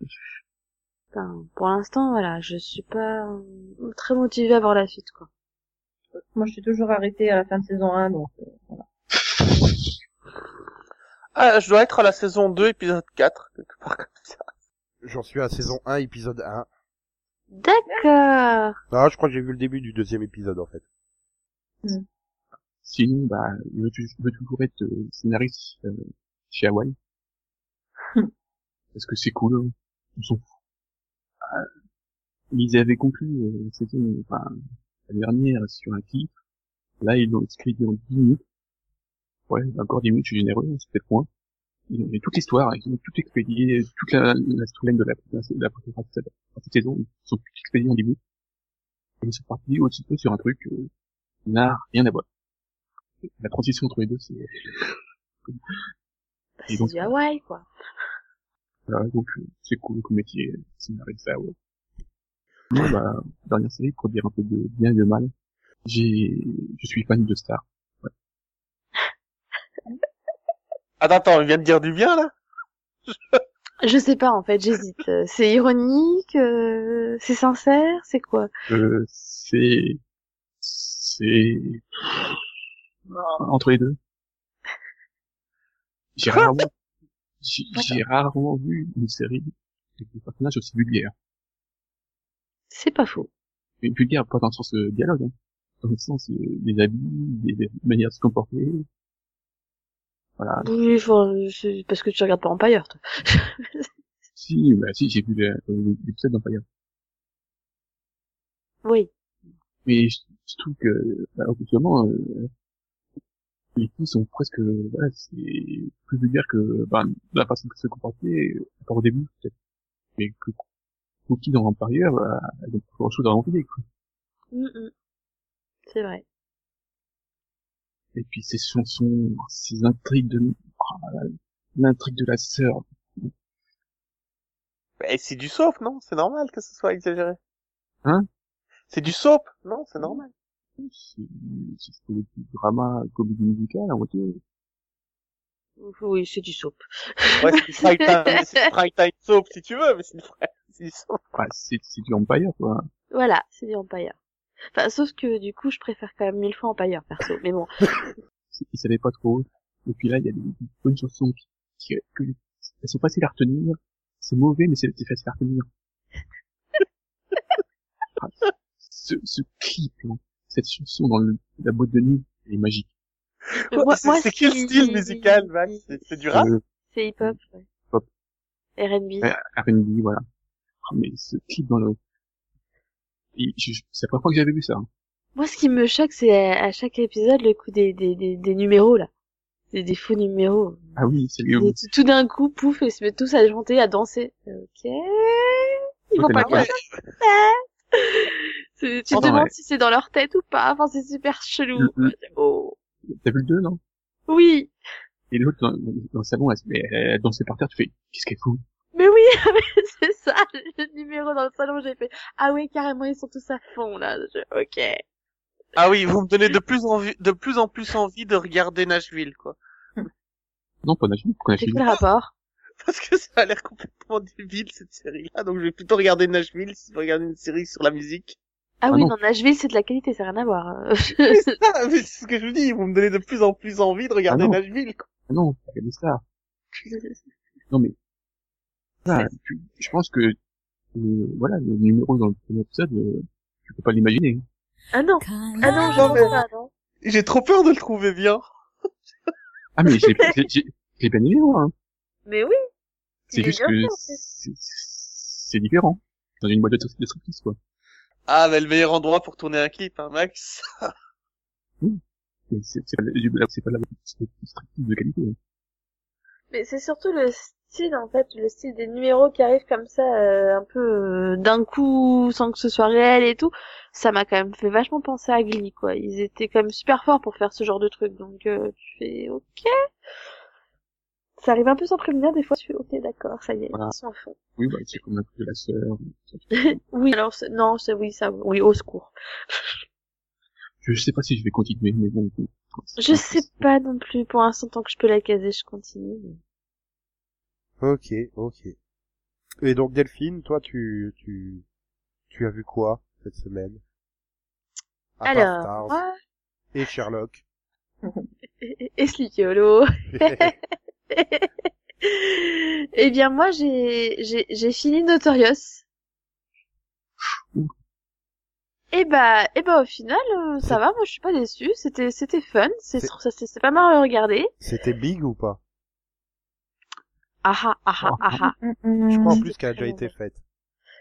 Ok. enfin, pour l'instant voilà, je suis pas très motivée à voir la suite quoi. Moi, je suis toujours arrêtée à la fin de saison 1, donc euh, voilà. Ah, je dois être à la saison 2, épisode 4, quelque part comme ça. J'en suis à saison 1, épisode 1. D'accord. Ah, je crois que j'ai vu le début du deuxième épisode en fait. Sinon, bah, je veux, toujours être euh, scénariste euh, chez Hawaii? Parce que c'est cool, hein. on s'en fout. Euh, ils avaient conclu euh, la saison, enfin, la dernière sur un titre. Là, ils l'ont expédié en 10 minutes. Ouais, encore 10 minutes, je suis généreux, c'est peut-être moins. Ils ont toute l'histoire, ils ont tout expédié, toute la, la storyline de la, la, la, première partie de saison, ils sont tout expédiés en 10 minutes. Et ils sont partis un petit peu sur un truc euh, qui n'a rien à voir. La transition entre les deux, c'est... Bah, c'est du Hawaï quoi. Voilà, donc euh, c'est cool comme métier, scénariste ça, ouais. Moi, bah, dernière série, pour dire un peu de bien et de mal, j'ai, je suis fan de Star. Attends, attends, il vient de dire du bien, là? Je sais pas en fait, j'hésite. Euh, C'est ironique, euh, c'est sincère, c'est quoi? Euh, c'est, c'est, entre les deux. J'ai rarement, j'ai j'ai rarement vu une série avec des personnages aussi vulgaires. C'est pas faux. Mais vulgaire, pas dans le sens euh, dialogue, hein. dans le sens euh, des habits, des, des manières de se comporter. Voilà. Oui, enfin, c'est parce que tu regardes pas Empire, toi. Si, bah si, j'ai vu l'épisode d'Empire. oui. Mais je, je trouve que, bah, euh, les filles sont presque, voilà, c'est plus vulgaire que, bah, la façon de se comporter, euh, à part au début, peut-être. Mais que, Cookie dans bah, grand chose à envier, quoi. Mm, mm. C'est vrai. Et puis ces chansons, ces intrigues de, ah, l'intrigue de la sœur, Eh, c'est du soap, non? C'est normal que ce soit exagéré. Hein? C'est du soap, non C'est normal. c'est, c'est du drama, comédie musicale, à moitié. Oui, c'est du soap. Ouais, c'est du prime time, c'est du prime time soap si tu veux, mais c'est du, vrai- c'est. Ouais, c'est, c'est du Empire, quoi. Voilà, c'est du Empire. Enfin, sauf que du coup, je préfère quand même mille fois Empire, perso. Mais bon. Ils savaient pas trop. Et puis là, il y a des, des bonnes chansons qui, qui, que, elles sont faciles à retenir. C'est mauvais, mais c'est c'est facile à retenir. Ah, ce, ce clip, cette chanson dans le, la boîte de nuit, elle est magique. Moi- c'est moi, c'est quel style musical, Max? C'est c'est du rap? Euh, C'est hip-hop, ouais. Hop. R&B. R&B, voilà. Mais ce clip dans le... C'est la première fois que j'avais vu ça. hein. Moi, ce qui me choque, c'est à, à chaque épisode le coup des, des, des, des numéros, là. Des, des faux numéros. Ah oui, c'est lui. Tout- tout d'un coup, pouf, ils se mettent tous à chanter, à danser. Ok. Ils vont pas bien. C'est- Tu te demandes ouais. si c'est dans leur tête ou pas. Enfin, c'est super chelou. Mm, mm. Oh. T'as vu le 2, non? Oui. Et l'autre, dans, dans le salon, elle, elle, elle dansait par terre, tu fais, qu'est-ce qu'elle fout? Mais oui, mais c'est ça, le numéro dans le salon, j'ai fait, ah oui, carrément, ils sont tous à fond, là. Je- ok. Ah oui, vous me donnez de plus en de plus en plus envie de regarder Nashville, quoi. Non, pas Nashville, pourquoi C'est Nashville quel rapport? Parce que ça a l'air complètement débile, cette série-là. Donc je vais plutôt regarder Nashville si je regarde une série sur la musique. Ah, Ah oui, non. non, Nashville, c'est de la qualité, ça n'a rien à voir. euh. Ah, mais c'est ce que je vous dis, vous me donnez de plus en plus envie de regarder Ah non. Nashville, quoi. Ah non, regardez ça. Non mais, ça, tu- je pense que, euh, voilà, le numéro dans le premier épisode, euh, tu peux pas l'imaginer. ah non. Ah non, Non, mais- pas, non. J'ai trop peur de le trouver bien. Ah mais j'ai j'ai- j'ai- j'ai bien aimé, moi. Hein. Mais oui. C'est juste que fait, en fait. c'est- c'est différent. Dans une boîte de, de striptease, quoi. Ah, mais le meilleur endroit pour tourner un clip, hein, Max. Et C'est c'est pas, la- c'est pas la striptease de qualité. hein. Mais c'est surtout le style, en fait, le style des numéros qui arrivent comme ça, euh, un peu euh, d'un coup, sans que ce soit réel et tout. Ça m'a quand même fait vachement penser à Glee, quoi. Ils étaient quand même super forts pour faire ce genre de truc, donc euh, tu fais ok. Ça arrive un peu sans prévenir, des fois tu fais ok, d'accord, ça y est, Voilà. ils sont à fond. Oui, bah, c'est comme un truc de la sœur. Oui, alors non, c'est oui, ça, oui, au secours. Je sais pas si je vais continuer, mais bon. Je sais pas non plus. Pour l'instant, tant que je peux la caser, je continue. Ok, ok. Et donc Delphine, toi, tu, tu, tu as vu quoi cette semaine? À Alors, et Sherlock. et, et Sleepy Hollow. eh bien, moi, j'ai, j'ai, j'ai fini Notorious. Et bah, et bah, au final, euh, ça va, moi, je suis pas déçue. C'était, c'était fun. C'est, c'est, c'est pas mal à regarder. C'était big ou pas? Ah ah, ah ah, ah ah. Je crois en plus qu'elle a déjà été faite.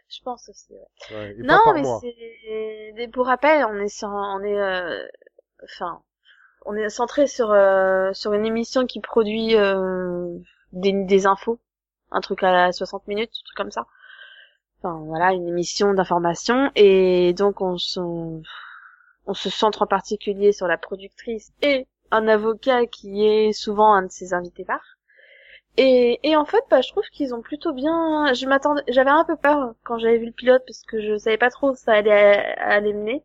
Je pense aussi, ouais. Ouais, et non, pas par mais c'est des pour rappel, on est sur, on est, euh, enfin, on est centré sur euh, sur une émission qui produit euh, des des infos, un truc à la 60 minutes, un truc comme ça. Enfin voilà, une émission d'information et donc on se on se centre en particulier sur la productrice et un avocat qui est souvent un de ses invités phares. Et, et en fait, bah, je trouve qu'ils ont plutôt bien. Je m'attendais, j'avais un peu peur quand j'avais vu le pilote parce que je savais pas trop où ça allait, allait mener.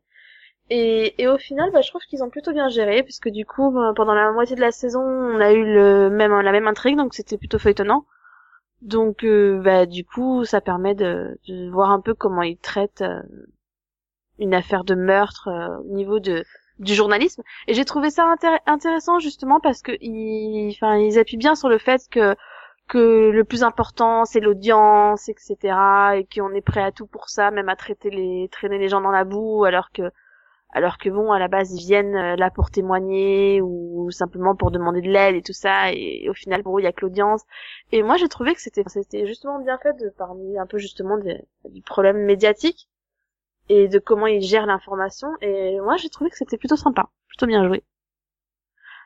Et, et au final, bah, je trouve qu'ils ont plutôt bien géré puisque du coup, bah, pendant la moitié de la saison, on a eu le même la même intrigue, donc c'était plutôt feuilletonnant. Donc, euh, bah, du coup, ça permet de, de voir un peu comment ils traitent euh, une affaire de meurtre euh, au niveau de du journalisme. Et j'ai trouvé ça intér- intéressant justement parce que ils, enfin, appuient bien sur le fait que le plus important c'est l'audience, etc. Et qu'on est prêt à tout pour ça, même à traiter les traîner les gens dans la boue, alors que alors que bon à la base ils viennent euh, là pour témoigner ou simplement pour demander de l'aide et tout ça et, au final pour eux il y a que l'audience et moi j'ai trouvé que c'était justement bien fait de parler un peu justement des- du problème médiatique et de comment ils gèrent l'information. Et moi j'ai trouvé que c'était plutôt sympa plutôt bien joué.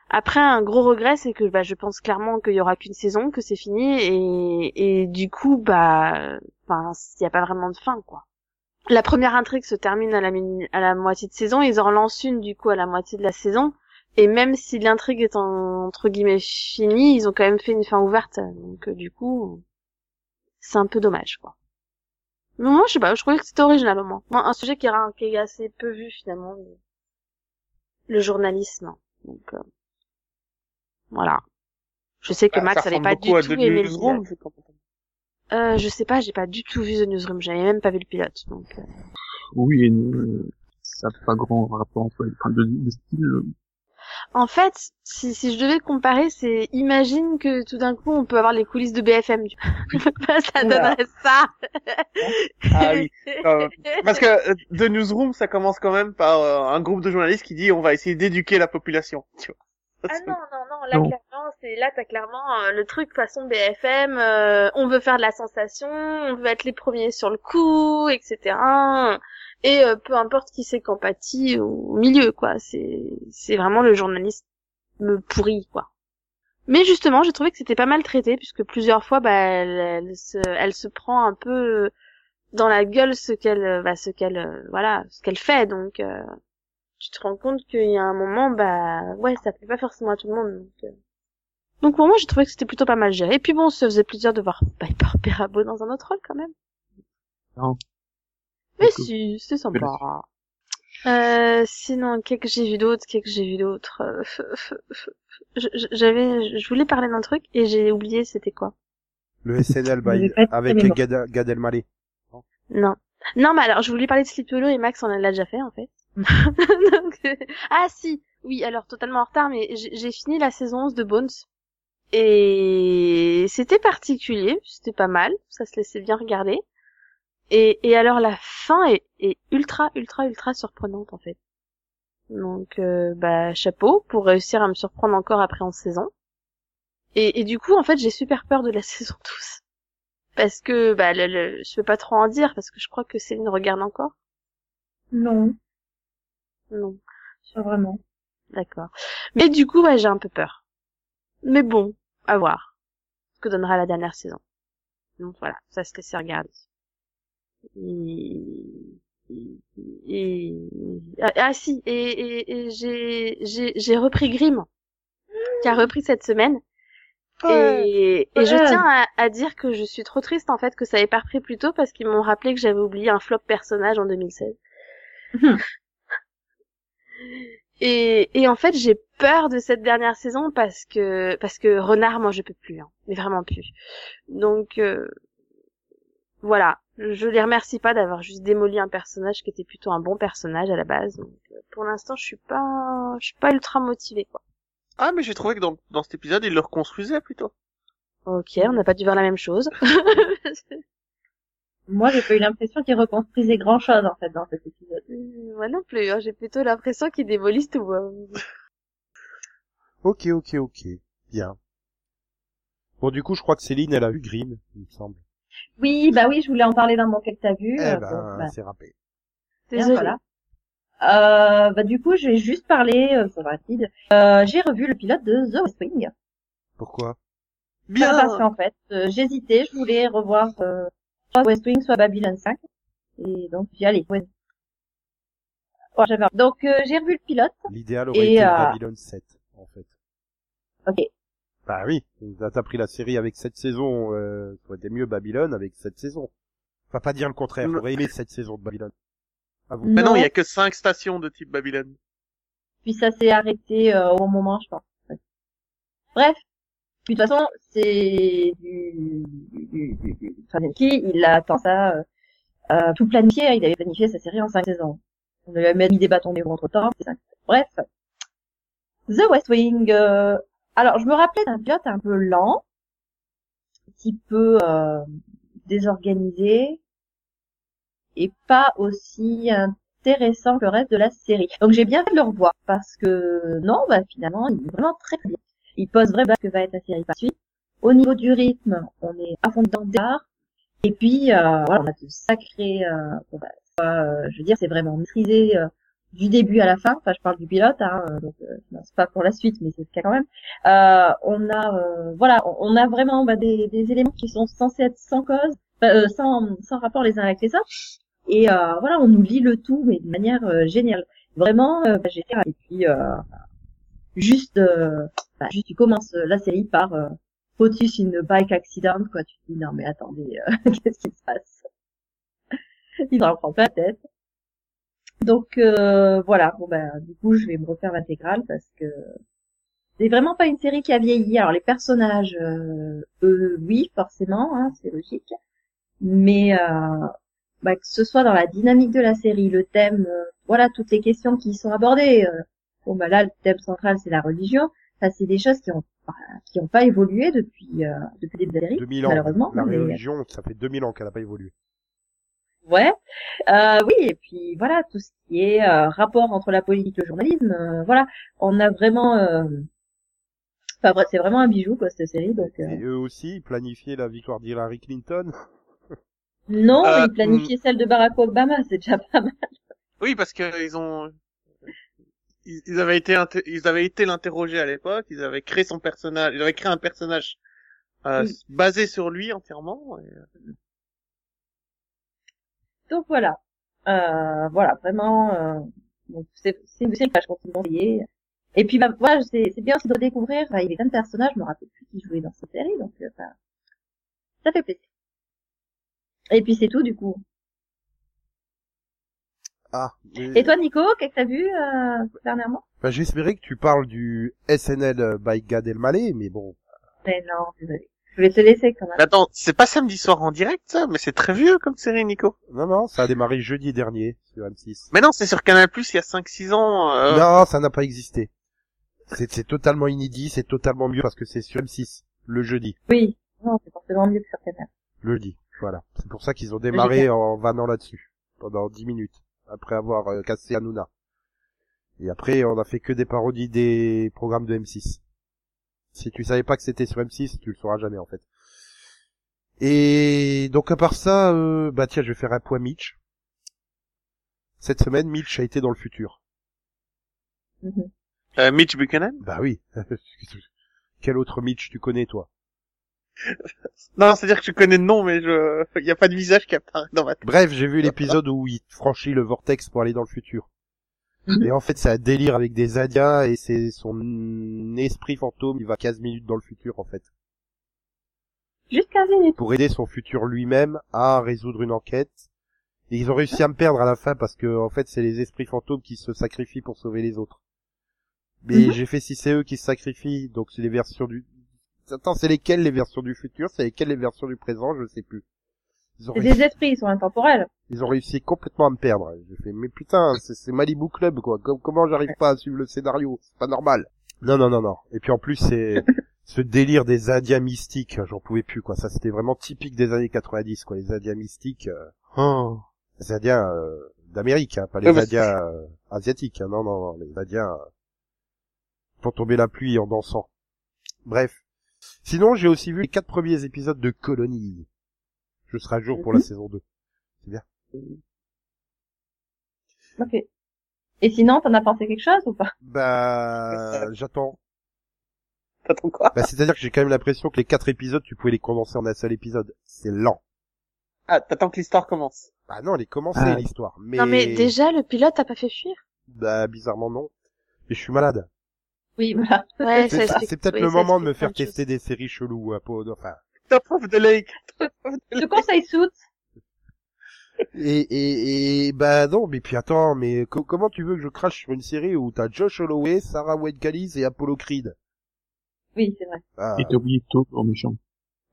Après un gros regret c'est que bah, je pense clairement qu'il y aura qu'une saison que c'est fini et, du coup bah il y a pas vraiment de fin quoi. La première intrigue se termine à la, moitié de saison, ils en relancent une du coup à la moitié de la saison, et même si l'intrigue est en- entre guillemets finie, ils ont quand même fait une fin ouverte, donc euh, du coup, c'est un peu dommage quoi. Mais moi je sais pas, je trouvais que c'était original au moins. Moi, un sujet qui est, rare- qui est assez peu vu finalement, le, le journalisme. Donc euh, voilà. Je sais que Ah, Max ça n'avait pas du tout The aimé Newsroom, Euh, je sais pas, j'ai pas du tout vu The Newsroom, j'avais même pas vu le pilote, donc. euh, Oui et non, euh, ça n'a pas grand rapport entre enfin, de, de style. En fait, si, si je devais comparer, c'est imagine que tout d'un coup on peut avoir les coulisses de BFM. tu vois. ça Oula. donnerait ça. Ah oui. Euh, Parce que euh, The Newsroom, ça commence quand même par euh, un groupe de journalistes qui dit on va essayer d'éduquer la population. Tu vois. Ah non, non, non, là Non. clairement, c'est là t'as clairement euh, le truc façon BFM, euh, on veut faire de la sensation, on veut être les premiers sur le coup, etc. Et euh, peu importe qui c'est qu'en au milieu, quoi. C'est c'est vraiment le journalisme pourri, quoi. Mais justement, j'ai trouvé que c'était pas mal traité puisque plusieurs fois, bah, elle, elle se, elle se prend un peu dans la gueule ce qu'elle, euh, bah, ce qu'elle, euh, voilà, ce qu'elle fait. Donc, euh, tu te rends compte qu'il y a un moment, bah, ouais, ça plaît pas forcément à tout le monde. Donc, euh. donc pour moi, j'ai trouvé que c'était plutôt pas mal géré. Et puis bon, ça faisait plaisir de voir Piper Perabo dans un autre rôle quand même. Non. Mais Cool. si, c'est sympa. Euh, sinon, qu'est-ce que j'ai vu d'autre, qu'est-ce que j'ai vu d'autre? Euh, Je- je- J'avais, je voulais parler d'un truc et j'ai oublié c'était quoi. Le SNL by, avec Gad, Gad Elmaleh. Non. Non, mais alors, je voulais parler de Hollow et Max, on l'a déjà fait, en fait. Donc, euh, ah, si. Oui, alors, totalement en retard, mais j'ai j'ai fini la saison 11 de Bones. Et c'était particulier, c'était pas mal, ça se laissait bien regarder. Et, et alors, la fin est, est ultra, ultra, ultra surprenante, en fait. Donc, euh, bah, chapeau pour réussir à me surprendre encore après en saison. Et, et du coup, en fait, j'ai super peur de la saison 12 parce que bah le, le- je peux pas trop en dire parce que je crois que Céline regarde encore. Non, Non, pas vraiment. d'accord. Mais du coup, ouais, j'ai un peu peur. Mais bon, à voir ce que donnera la dernière saison. Donc voilà, ça se laisse regarder. Et... et- Ah, ah, si, et, et, et j'ai j'ai j'ai repris Grimm, qui a repris cette semaine. Et, et je tiens à, à dire que je suis trop triste en fait que ça ait pas repris plus tôt parce qu'ils m'ont rappelé que j'avais oublié un flop personnage en 2016. Mhm. et, et en fait j'ai peur de cette dernière saison parce que parce que Renard moi je peux plus, hein, mais vraiment plus. Donc euh, voilà, je les remercie pas d'avoir juste démoli un personnage qui était plutôt un bon personnage à la base. Donc euh, pour l'instant je suis pas je suis pas ultra motivée quoi. Ah, mais j'ai trouvé que dans, dans cet épisode, il le reconstruisait plutôt. Ok, on n'a pas dû voir la même chose. Moi, j'ai pas eu l'impression qu'ils reconstruisaient grand chose, en fait, dans cet épisode. Moi non plus, hein, j'ai plutôt l'impression qu'ils démolissent tout. hein. Ok, ok, ok. Bien. Bon, du coup, je crois que Céline, elle a vu Grimm, il me semble. Oui, bah oui, je voulais en parler dans mon quel t'as vu. Eh euh, ben, bon, bah, c'est râpé. bien, Désolée. voilà. Euh, bah du coup, je vais juste parler, euh, c'est rapide. Euh, j'ai revu le pilote de The West Wing. Pourquoi? Bien. Euh, Parce qu'en fait, euh, j'hésitais, je voulais revoir euh, soit West Wing, soit Babylon 5. Et donc, j'y allais. Ouais. Ouais, j'avais- Donc, euh, j'ai revu le pilote. L'idéal aurait Et, été euh, Babylon 7, en fait. Ok. Bah oui, t'as pris la série avec cette saison, euh, ça aurait été mieux Babylone avec cette saison. Enfin, pas dire le contraire, Mm. j'aurais aimé cette saison de Babylone. Vous. Mais non, Non. il y a que cinq stations de type Babylone. Puis ça s'est arrêté euh, au moment, je pense. Ouais. Bref. Puis de toute façon, c'est du, du, du, du, du- Krasinski, il attend ça, euh, euh, tout planifié, il avait planifié sa série en cinq saisons. On lui a mis des bâtons des roues entre temps, c'est cinq. Bref. The West Wing, euh, alors je me rappelais d'un pilote un peu lent, un petit peu euh, désorganisé, et pas aussi intéressant que le reste de la série. Donc j'ai bien fait de le revoir parce que non, bah finalement, il est vraiment très bien. Il pose vraiment ce que va être la série par suite. Au niveau du rythme, on est à fond dans le départ. Et puis euh, voilà, on a de sacrés euh, bon, bah, euh, je veux dire, c'est vraiment maîtrisé du début à la fin. Enfin, je parle du pilote, hein, euh, donc euh, c'est pas pour la suite, mais c'est le cas quand même. Euh, on a euh, voilà, on a vraiment bah, des, des éléments qui sont censés être sans cause, euh, sans, sans rapport les uns avec les autres. Et euh, voilà, on nous lit le tout, mais de manière géniale. Vraiment, bah, fait. Et puis, juste, bah, juste, tu commences la série par euh, Otis une bike accident, quoi. Tu te dis non mais attendez, qu'est-ce qui se passe? Il en prend pas la tête. Donc euh, voilà, bon ben du coup je vais me refaire l'intégrale parce que c'est vraiment pas une série qui a vieilli. Alors les personnages, euh, eux, oui forcément, hein, c'est logique, mais euh, bah, que ce soit dans la dynamique de la série, le thème, euh, voilà, toutes les questions qui y sont abordées. bon, bah là, le thème central, c'est la religion. Enfin, c'est des choses qui ont pas- qui ont pas évolué depuis euh, depuis le début de la série, 2000 ans. malheureusement. La mais- religion, ça fait 2000 ans qu'elle n'a pas évolué. Ouais. Euh, oui, et puis voilà, tout ce qui est euh, rapport entre la politique et le journalisme, euh, voilà, on a vraiment... euh, Enfin bref, c'est vraiment un bijou, quoi, cette série. Donc, euh, Et eux aussi, ils planifiaient la victoire d'Hillary Clinton? Non, Euh, ils planifiaient celle de Barack Obama, c'est déjà pas mal. Oui, parce que ils ont, ils, ils avaient été, inter- ils avaient été l'interroger à l'époque. Ils avaient créé son personnage. Ils avaient créé un personnage euh, Oui. basé sur lui entièrement. et- Donc voilà. Euh, voilà, vraiment, euh, c'est une continue d'envoyer. Et puis bah, voilà, c'est bien aussi de découvrir. Enfin, il y avait plein de personnages, je me rappelle plus qui jouait dans cette série, donc euh, ça, ça fait plaisir. Et puis c'est tout du coup. Ah. mais- Et toi Nico, qu'est-ce que t'as vu euh, dernièrement? Bah, j'espérais que tu parles du SNL by Gad Elmaleh, mais bon. Mais non, désolé. Je vais te laisser quand même. Mais attends, c'est pas samedi soir en direct, ça? Mais c'est très vieux comme série, Nico. Non, non, ça a démarré jeudi dernier sur M6. Mais non, c'est sur Canal+, il y a 5-6 ans. euh, Non, ça n'a pas existé. C'est c'est totalement inédit, c'est totalement mieux parce que c'est sur M6, le jeudi. Oui. Non, c'est forcément mieux que sur Canal. Le jeudi, voilà. C'est pour ça qu'ils ont démarré en vannant là-dessus, pendant 10 minutes, après avoir euh, cassé Hanouna. Et après, on a fait que des parodies des programmes de M6. Si tu savais pas que c'était sur M6, tu le sauras jamais en fait. Et donc à part ça, euh, bah tiens, je vais faire un point Mitch. Cette semaine, Mitch a été dans le futur. Mhm. euh, Mitch Buchanan? Bah oui. Quel autre Mitch tu connais toi? Non, c'est-à-dire que je connais le nom, mais je... il y a pas de visage qui apparaît dans ma tête. Bref, j'ai vu l'épisode où il franchit le vortex pour aller dans le futur. Et en fait, c'est un délire avec des Indiens et c'est son esprit fantôme, il va 15 minutes dans le futur en fait. Juste 15 minutes. Pour aider son futur lui-même à résoudre une enquête. Et ils ont réussi à me perdre à la fin parce que en fait, c'est les esprits fantômes qui se sacrifient pour sauver les autres. Mais Mhm. j'ai fait si c'est eux qui se sacrifient, donc c'est les versions du... Attends, c'est lesquelles les versions du futur? C'est lesquelles les versions du présent? Je sais plus. Des esprits, ils sont intemporels. ils ont réussi complètement à me perdre. J'ai fait, mais putain, c'est c'est Malibu Club, quoi. Com- comment j'arrive pas à suivre le scénario? C'est pas normal. Non, non, non, non. Et puis en plus, c'est ce délire des Indiens mystiques. J'en pouvais plus, quoi. Ça, c'était vraiment typique des années 90, quoi. Les Indiens mystiques. euh, oh. Les Indiens euh, d'Amérique, hein, pas les Indiens euh, asiatiques. hein. Non, non, non. Les Indiens euh, font tomber la pluie en dansant. Bref. Sinon, j'ai aussi vu les quatre premiers épisodes de Colony. Je serai à jour pour la saison 2. Ok. Et sinon, t'en as pensé quelque chose ou pas? Bah, j'attends. T'attends quoi? Bah, c'est-à-dire que j'ai quand même l'impression que les quatre épisodes, tu pouvais les condenser en un seul épisode. C'est lent. Ah, t'attends que l'histoire commence. Ah non, elle est commencée, Ah. l'histoire. Mais... Non mais déjà, le pilote a pas fait fuir? Bah, bizarrement, non. Mais je suis malade. Oui, voilà. Ouais, C'est ça c'est peut-être oui, le moment de me faire tester des séries cheloues, un peu, enfin. Top of the lake. Conseille Suits. Et, et, et, bah non, mais puis attends, mais co- comment tu veux que je crache sur une série où t'as Josh Holloway, Sarah Wade Callis et Apollo Creed? Oui, c'est vrai. Ah. Et t'as oublié Taupe en méchant.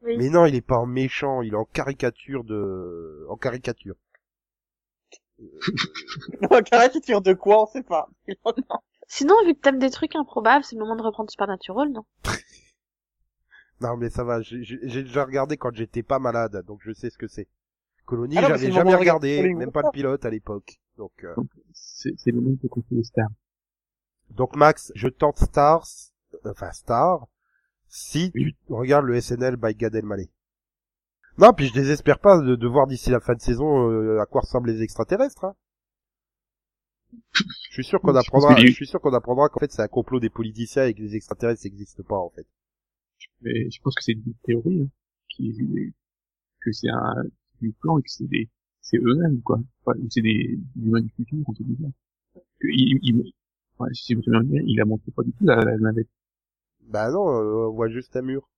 Oui. Mais non, il est pas en méchant, il est en caricature de, en caricature. Non, caricature de quoi, on sait pas. Sinon, vu que t'aimes des trucs improbables, c'est le moment de reprendre Supernatural, non? Non, mais ça va, j'ai j'ai- j'ai déjà regardé quand j'étais pas malade, donc je sais ce que c'est. Colonie, Ah j'avais jamais regardé, même pas le pilote à l'époque. Donc, euh, Donc, c'est le moment de compter les stars. donc Max, je tente Stars, enfin Star, si tu regardes le SNL by Gad Elmaleh. Non, puis je désespère pas de, de voir d'ici la fin de saison euh, à quoi ressemblent les extraterrestres. Hein. Je suis sûr qu'on apprendra, que je suis sûr qu'on apprendra qu'en fait c'est un complot des politiciens et que les extraterrestres n'existent pas en fait. Mais je pense que c'est une théorie, hein, qui que c'est un du plan et que c'est des c'est eux-mêmes quoi. Enfin, c'est des humains du futur, dit bien. Que il, il, ouais, si je me souviens bien, il a montré pas du tout la, la navette. Bah non, euh, on voit juste un mur.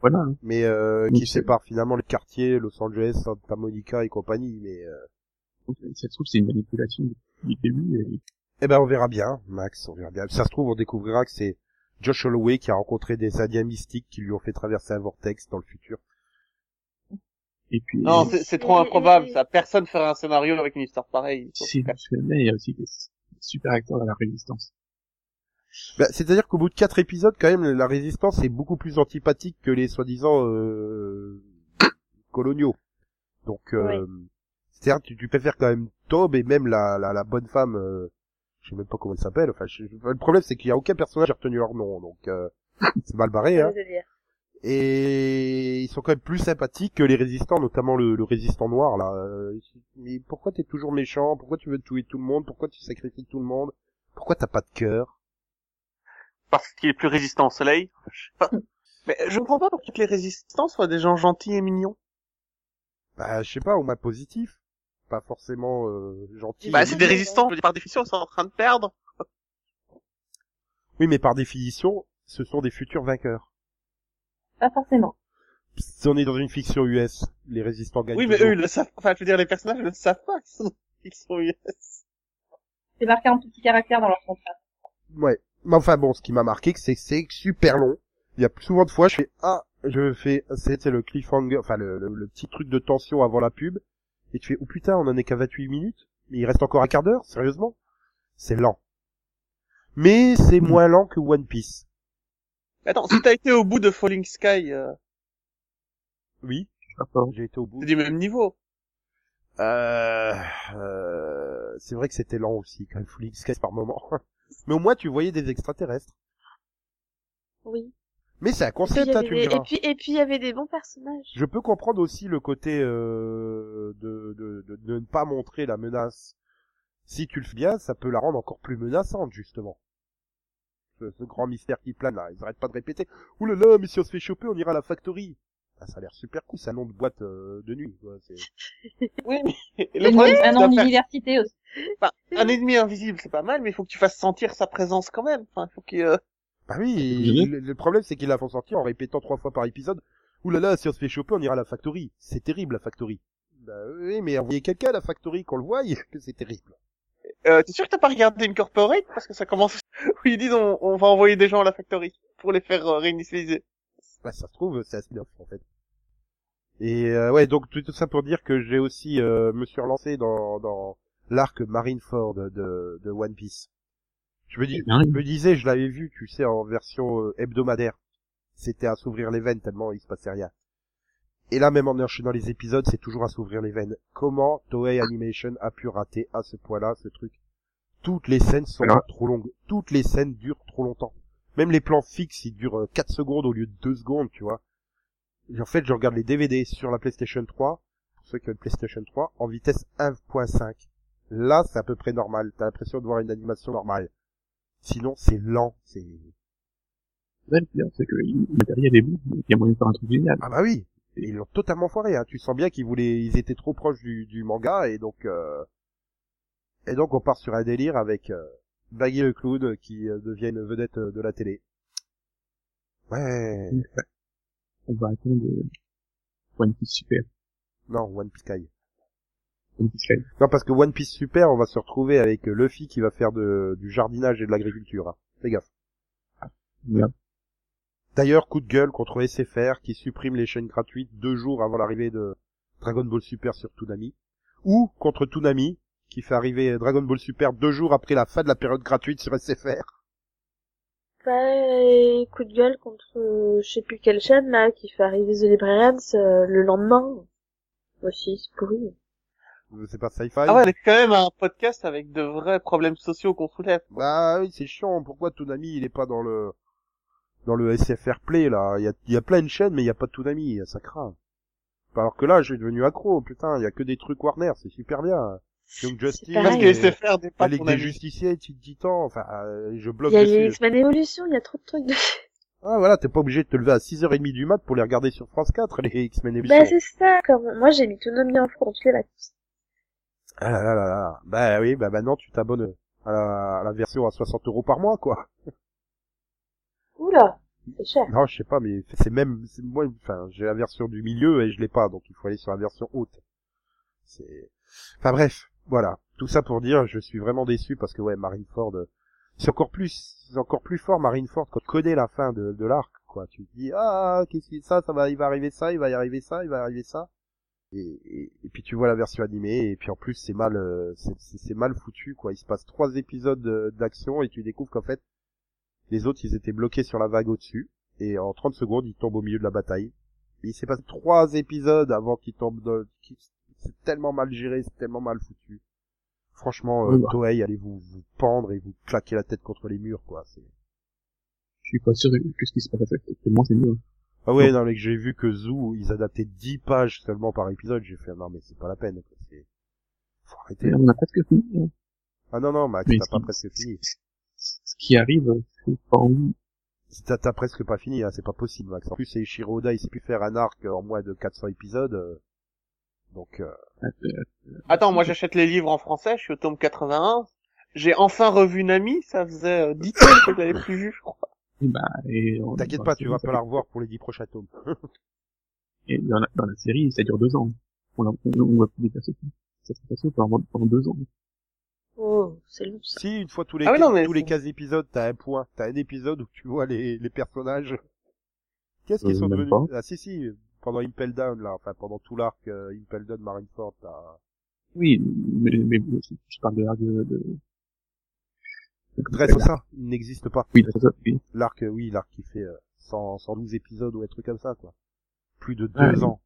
Voilà. hein. mais euh, qui sépare finalement le quartier Los Angeles, Santa Monica et compagnie. Mais euh... Donc, ça se trouve c'est une manipulation le début. Et, eh ben on verra bien, Max, on verra bien. Ça se trouve on découvrira que c'est Josh Holloway qui a rencontré des Indiens mystiques qui lui ont fait traverser un vortex dans le futur. et puis Non, c'est c'est trop improbable, ça. Personne ferait un scénario avec une histoire pareille. si bien, il y a aussi des super acteurs à la résistance. Bah, C'est-à-dire qu'au bout de quatre épisodes, quand même, la résistance est beaucoup plus antipathique que les soi-disant euh, coloniaux. Donc, euh, c'est-à-dire que tu, tu préfères quand même Tob et même la, la, la bonne femme, euh, je sais même pas comment elle s'appelle. Enfin, je- je- le problème c'est qu'il y a aucun personnage qui a retenu leur nom, donc euh, c'est mal barré. Hein. Et ils sont quand même plus sympathiques que les résistants, notamment le, le résistant noir là. Euh, Mais pourquoi t'es toujours méchant? Pourquoi tu veux tuer tout le monde? Pourquoi tu sacrifies tout le monde? Pourquoi t'as pas de cœur? Parce qu'il est plus résistant au soleil? Je sais pas. Mais je comprends pas pourquoi que les résistants soient des gens gentils et mignons. Bah, je sais pas, au moins positif. Pas forcément euh, gentils. Bah, c'est des résistants, je veux dire, par définition, ils sont en train de perdre. Oui, mais par définition, ce sont des futurs vainqueurs. Pas forcément. Si on est dans une fiction US, les résistants gagnent Oui, mais toujours. eux, ils le savent, enfin, je veux dire, les personnages ne le savent pas qu'ils sont, qu'ils sont US. C'est marqué en petit caractère dans leur contrat. Ouais. Mais enfin bon, ce qui m'a marqué, c'est que c'est super long. Il y a souvent de fois, je fais ah, je fais, c'était le cliffhanger, enfin le, le, le petit truc de tension avant la pub, et tu fais oh putain, on en est qu'à 28 minutes, mais il reste encore un quart d'heure, sérieusement C'est lent. Mais c'est moins lent que One Piece. Attends, si t'as été au bout de Falling Sky, euh, Oui, D'accord. j'ai été au bout. c'est du même niveau. Euh, euh, c'est vrai que c'était lent aussi, quand même, Falling Skies par moment. mais au moins, tu voyais des extraterrestres. Oui. Mais c'est un concept, hein, tu me des- diras. et puis, et puis, il y avait des bons personnages. Je peux comprendre aussi le côté euh, de, de, de, de ne pas montrer la menace. Si tu le fais bien, ça peut la rendre encore plus menaçante, justement. Ce, ce grand mystère qui plane là, ils arrêtent pas de répéter. Ouh là là, mais si on se fait choper, on ira à la factory. Ah, ça a l'air super cool, c'est un nom de boîte euh, de nuit. Quoi. c'est- Oui, mais le problème, un faire- d'université aussi. un ennemi invisible, c'est pas mal, mais il faut que tu fasses sentir sa présence quand même. Enfin, il faut qu'il, euh, Bah oui, Désolé. le, le problème c'est qu'ils la font sortir en répétant trois fois par épisode. Ouh là là, si on se fait choper, on ira à la factory. C'est terrible la factory. Bah oui, mais envoyez quelqu'un à la factory qu'on le voie, que c'est terrible. euh, t'es sûr que t'as pas regardé Incorporate? Parce que ça commence, où ils disent on, on va envoyer des gens à la factory pour les faire euh, réinitialiser. Bah, ça se trouve, c'est un spin-off, en fait. Et euh, ouais, donc tout, tout ça pour dire que j'ai aussi euh, me suis relancé dans, dans l'arc Marineford de, de, de One Piece. Je me, dis, C'est bien. je me disais, je l'avais vu, tu sais, en version euh, hebdomadaire. C'était à s'ouvrir les veines tellement il se passait rien. Et là, même en enchaînant les épisodes, c'est toujours à s'ouvrir les veines. Comment Toei Animation a pu rater à ce point-là ce truc? Toutes les scènes sont Alors- trop longues. Toutes les scènes durent trop longtemps. Même les plans fixes, ils durent euh, 4 secondes au lieu de 2 secondes, tu vois. Et en fait, je regarde les DVD sur la PlayStation 3, pour ceux qui ont une PlayStation 3, en vitesse 1.5. Là, c'est à peu près normal. T'as l'impression de voir une animation normale. Sinon, c'est lent. C'est Ouais, le pire, c'est que le matériel est bon, il y a moyen de faire un truc génial. ah bah oui. Ils l'ont totalement foiré. Hein. Tu sens bien qu'ils voulaient, ils étaient trop proches du, du manga et donc euh... et donc on part sur un délire avec euh, Baggy le clown qui euh, devient une vedette euh, de la télé. Ouais. On va attendre euh, One Piece Super. Non, One Piece Kai. One Piece Live. Non, parce que One Piece Super, on va se retrouver avec euh, Luffy qui va faire de, du jardinage et de l'agriculture. Hein. Fais gaffe. D'ailleurs, coup de gueule contre SFR qui supprime les chaînes gratuites deux jours avant l'arrivée de Dragon Ball Super sur Toonami. Ou contre Toonami qui fait arriver Dragon Ball Super deux jours après la fin de la période gratuite sur SFR. Bah, et coup de gueule contre, euh, je sais plus quelle chaîne, là, qui fait arriver The Librarians, euh, le lendemain. Aussi, c'est pourri. C'est pas sci-fi. Ah ouais, on est quand même un podcast avec de vrais problèmes sociaux qu'on soulève. Bah oui, c'est chiant. Pourquoi Toonami il est pas dans le dans le SFR Play là? Il y a, il y a plein de chaînes mais il y a pas de Toonami, ça craint. Alors que là, je suis devenu accro. Putain, il y a que des trucs Warner, c'est super bien. Young Justice, C'est Parce que SFR n'est pas ton des. Justiciers, Teen Titan, enfin, euh, je bloque Il y a les. X-Men Evolution, il y a trop de trucs de... Ah voilà, t'es pas obligé de te lever à 6h30 du mat pour les regarder sur France 4, les X-Men Evolution. bah, c'est ça, comme, moi, j'ai mis Toonami en toutes les vacances. Ah là là là là. Bah oui, bah maintenant tu t'abonnes à la, à la version à 60 euros par mois, quoi. Oula, c'est cher. Non, je sais pas, mais c'est même, c'est- moi, enfin, j'ai la version du milieu et je l'ai pas, donc il faut aller sur la version haute. C'est, enfin bref, voilà. Tout ça pour dire, je suis vraiment déçu parce que ouais, Marineford, c'est encore plus, c'est encore plus fort Marineford quand tu connais la fin de, de l'arc, quoi. Tu te dis, ah, qu'est-ce qui, ça, ça va, il va arriver ça, il va y arriver ça, il va arriver ça. Et, et, et puis tu vois la version animée, et puis en plus c'est mal, euh, c'est- mal foutu, quoi. Il se passe trois épisodes euh, d'action et tu découvres qu'en fait, les autres, ils étaient bloqués sur la vague au-dessus. Et en 30 secondes, ils tombent au milieu de la bataille. Et il s'est passé trois épisodes avant qu'ils tombent dans... C'est tellement mal géré, c'est tellement mal foutu. Franchement, euh, Oui, bah. Toei, allez vous, vous pendre et vous claquer la tête contre les murs, quoi. C'est... Je suis pas sûr que ce qui se passe actuellement c'est mieux. Ah ouais, non, mais que j'ai vu que Zoo, ils adaptaient 10 pages seulement par épisode, j'ai fait, non, mais c'est pas la peine, quoi. C'est... Faut arrêter. On a presque fini. hein. Ah non, non, Max, Mais t'as pas qui- presque fini. Ce qui arrive, c'est pas envie. T'as, t'as presque pas fini, hein, c'est pas possible, Max. En plus, c'est Ishiro Oda, il sait plus faire un arc en moins de 400 épisodes. euh. Donc, euh, Attends, moi j'achète les livres en français, je suis au tome 81. J'ai enfin revu Nami, ça faisait euh, 10 tomes que je l'avais plus vu, je crois. Bah, et on- t'inquiète pas, tu vas pas la revoir pour les dix prochains tomes. Et dans la, dans la série, ça dure deux ans. On, on, on voit plus persos. Ça se passe pendant, pendant deux ans. Oh, c'est long ça. Si, une fois tous les, Ah oui, non, mais tous les c'est- 15 épisodes, t'as un point. T'as un épisode où tu vois les, les personnages. Qu'est-ce qu'ils Euh, sont devenus pas. Ah si, si, pendant Impel Down, là, enfin pendant tout l'arc euh, Impel Down, Marineford, t'as... Oui, mais, mais je parle de l'arc de, de... Dressrosa, il n'existe pas. Oui, c'est ça, oui. L'arc, euh, oui, l'arc qui fait euh, 100, 112 épisodes ou un truc comme ça, quoi. Plus de deux Ouais. ans.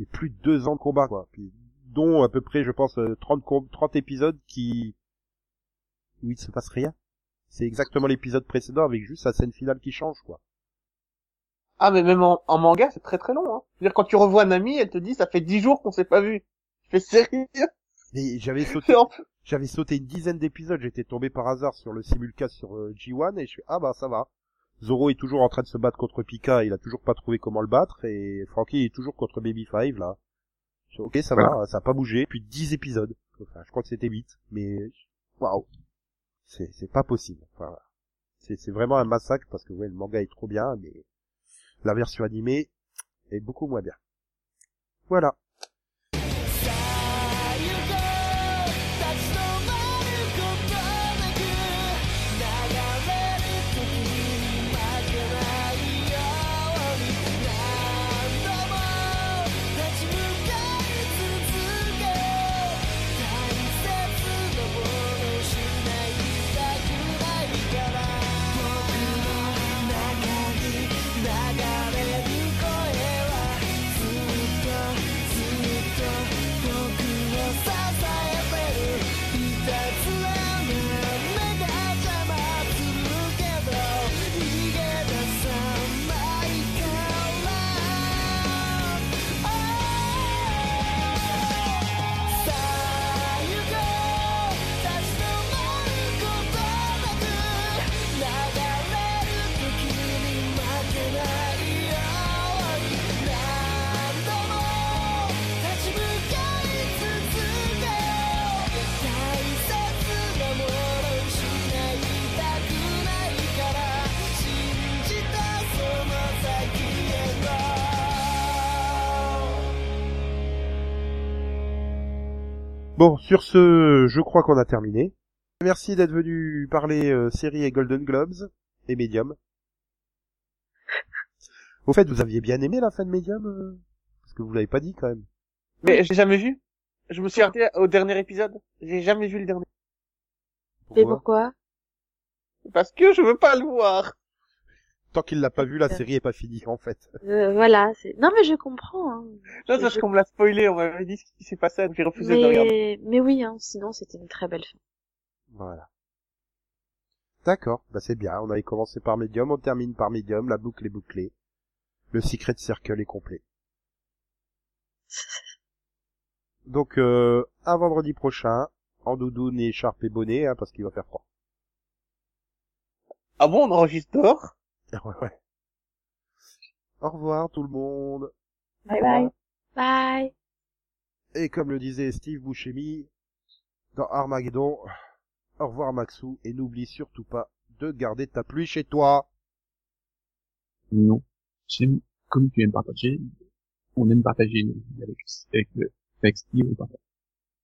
Et plus de deux ans de combat, quoi. Puis, dont à peu près, je pense, euh, 30, com- 30 épisodes qui... où il se passe rien. C'est exactement l'épisode précédent avec juste la scène finale qui change, quoi. Ah, mais même en, en manga, c'est très très long, hein. Je veux dire, quand tu revois Nami, elle te dit, ça fait 10 jours qu'on s'est pas vu. Je fais sérieux? Et j'avais sauté, C'est en- j'avais sauté une dizaine d'épisodes, j'étais tombé par hasard sur le simulcast sur euh, G1 et je fais, ah bah ça va. Zoro est toujours en train de se battre contre Pika, il a toujours pas trouvé comment le battre et Frankie est toujours contre Baby Five là. Je fais, ok, ça va, ça a pas bougé. Puis 10 épisodes. Enfin, je crois que c'était 8, mais waouh. C'est c'est pas possible. Enfin, c'est c'est vraiment un massacre parce que ouais, le manga est trop bien mais la version animée est beaucoup moins bien. Voilà. 'Bon, sur ce, je crois qu'on a terminé. Merci d'être venu parler euh, série et Golden Globes et Medium. Au fait, vous aviez bien aimé la fin de Medium euh Parce que vous l'avez pas dit quand même. Mais j'ai jamais vu. Je me suis arrêté au dernier épisode. J'ai jamais vu le dernier. Mais Pourquoi? pourquoi? Parce que je veux pas le voir. Tant qu'il l'a pas vu, la série est pas finie en fait. euh, Voilà, c'est... Non mais je comprends. Hein. Non, Je- parce qu'on me l'a spoilé, on m'avait dit ce qui s'est passé, j'ai refusé de regarder. Mais... mais oui, hein, sinon c'était une très belle fin. Voilà. D'accord, bah c'est bien. On avait commencé par Medium, on termine par Medium, la boucle est bouclée. Le Secret Circle est complet. Donc, euh, à vendredi prochain, en doudoune et écharpe et bonnet, hein, parce qu'il va faire froid. Ah bon, on enregistre dehors? Ouais, ouais. Au revoir tout le monde. Bye bye. Bye. Et comme le disait Steve Buscemi dans Armageddon, au revoir Maxou, et n'oublie surtout pas de garder ta pluie chez toi. Non. J'aime, comme tu aimes partager, on aime partager avec, avec, avec Steve, on partage.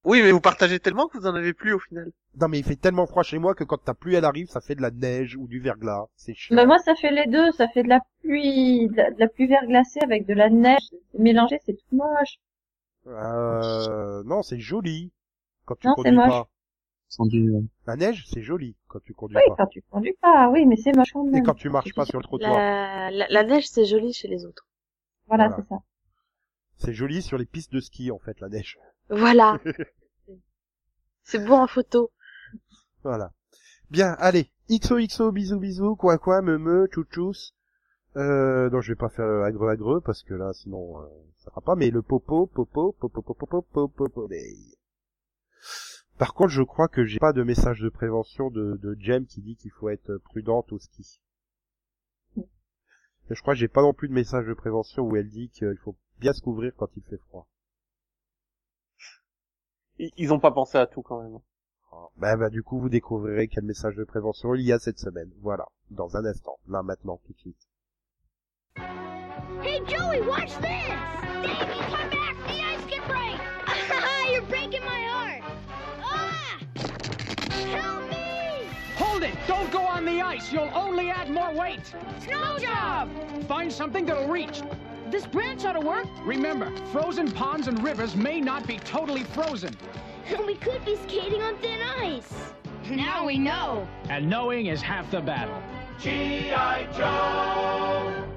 Oui, mais vous partagez tellement que vous en avez plus au final. Non mais il fait tellement froid chez moi que quand ta pluie elle arrive, ça fait de la neige ou du verglas. C'est chiant. Bah moi ça fait les deux, ça fait de la pluie, de la, de la pluie verglacée avec de la neige mélangée, c'est tout moche. Euh, non, c'est joli. Quand tu Non, conduis c'est moche. pas. La neige, c'est joli quand tu conduis Oui, pas. quand tu conduis pas, oui, mais c'est moche quand Et même. quand tu marches pas sur le trottoir. La... La... la neige c'est joli chez les autres. Voilà, Voilà. c'est ça. C'est joli sur les pistes de ski en fait, la neige. Voilà. c'est beau en photo. Voilà. Bien, allez. XOXO, bisous bisous, quoi quoi, me me, tchouchous. Euh, non, je vais pas faire agreux agreux parce que là, sinon, euh, ça va pas. Mais le popo, popo, popo, popo, popo, popo, Par contre, je crois que j'ai pas de message de prévention de, de Jem qui dit qu'il faut être prudente au ski. Et je crois que j'ai pas non plus de message de prévention où elle dit qu'il faut bien se couvrir quand il fait froid. Ils, ils ont pas pensé à tout quand même. Bah, bah, du coup, vous découvrirez quel message de prévention il y a cette semaine. Voilà. Dans un instant. Là, maintenant, tout de suite. Hey, Joey, watch this! Davey, come back! Go on the ice! You'll only add more weight! Snow job! Find something that'll reach. This branch ought to work. Remember, frozen ponds and rivers may not be totally frozen. And we could be skating on thin ice. Now we know. And knowing is half the battle. G.I. Joe!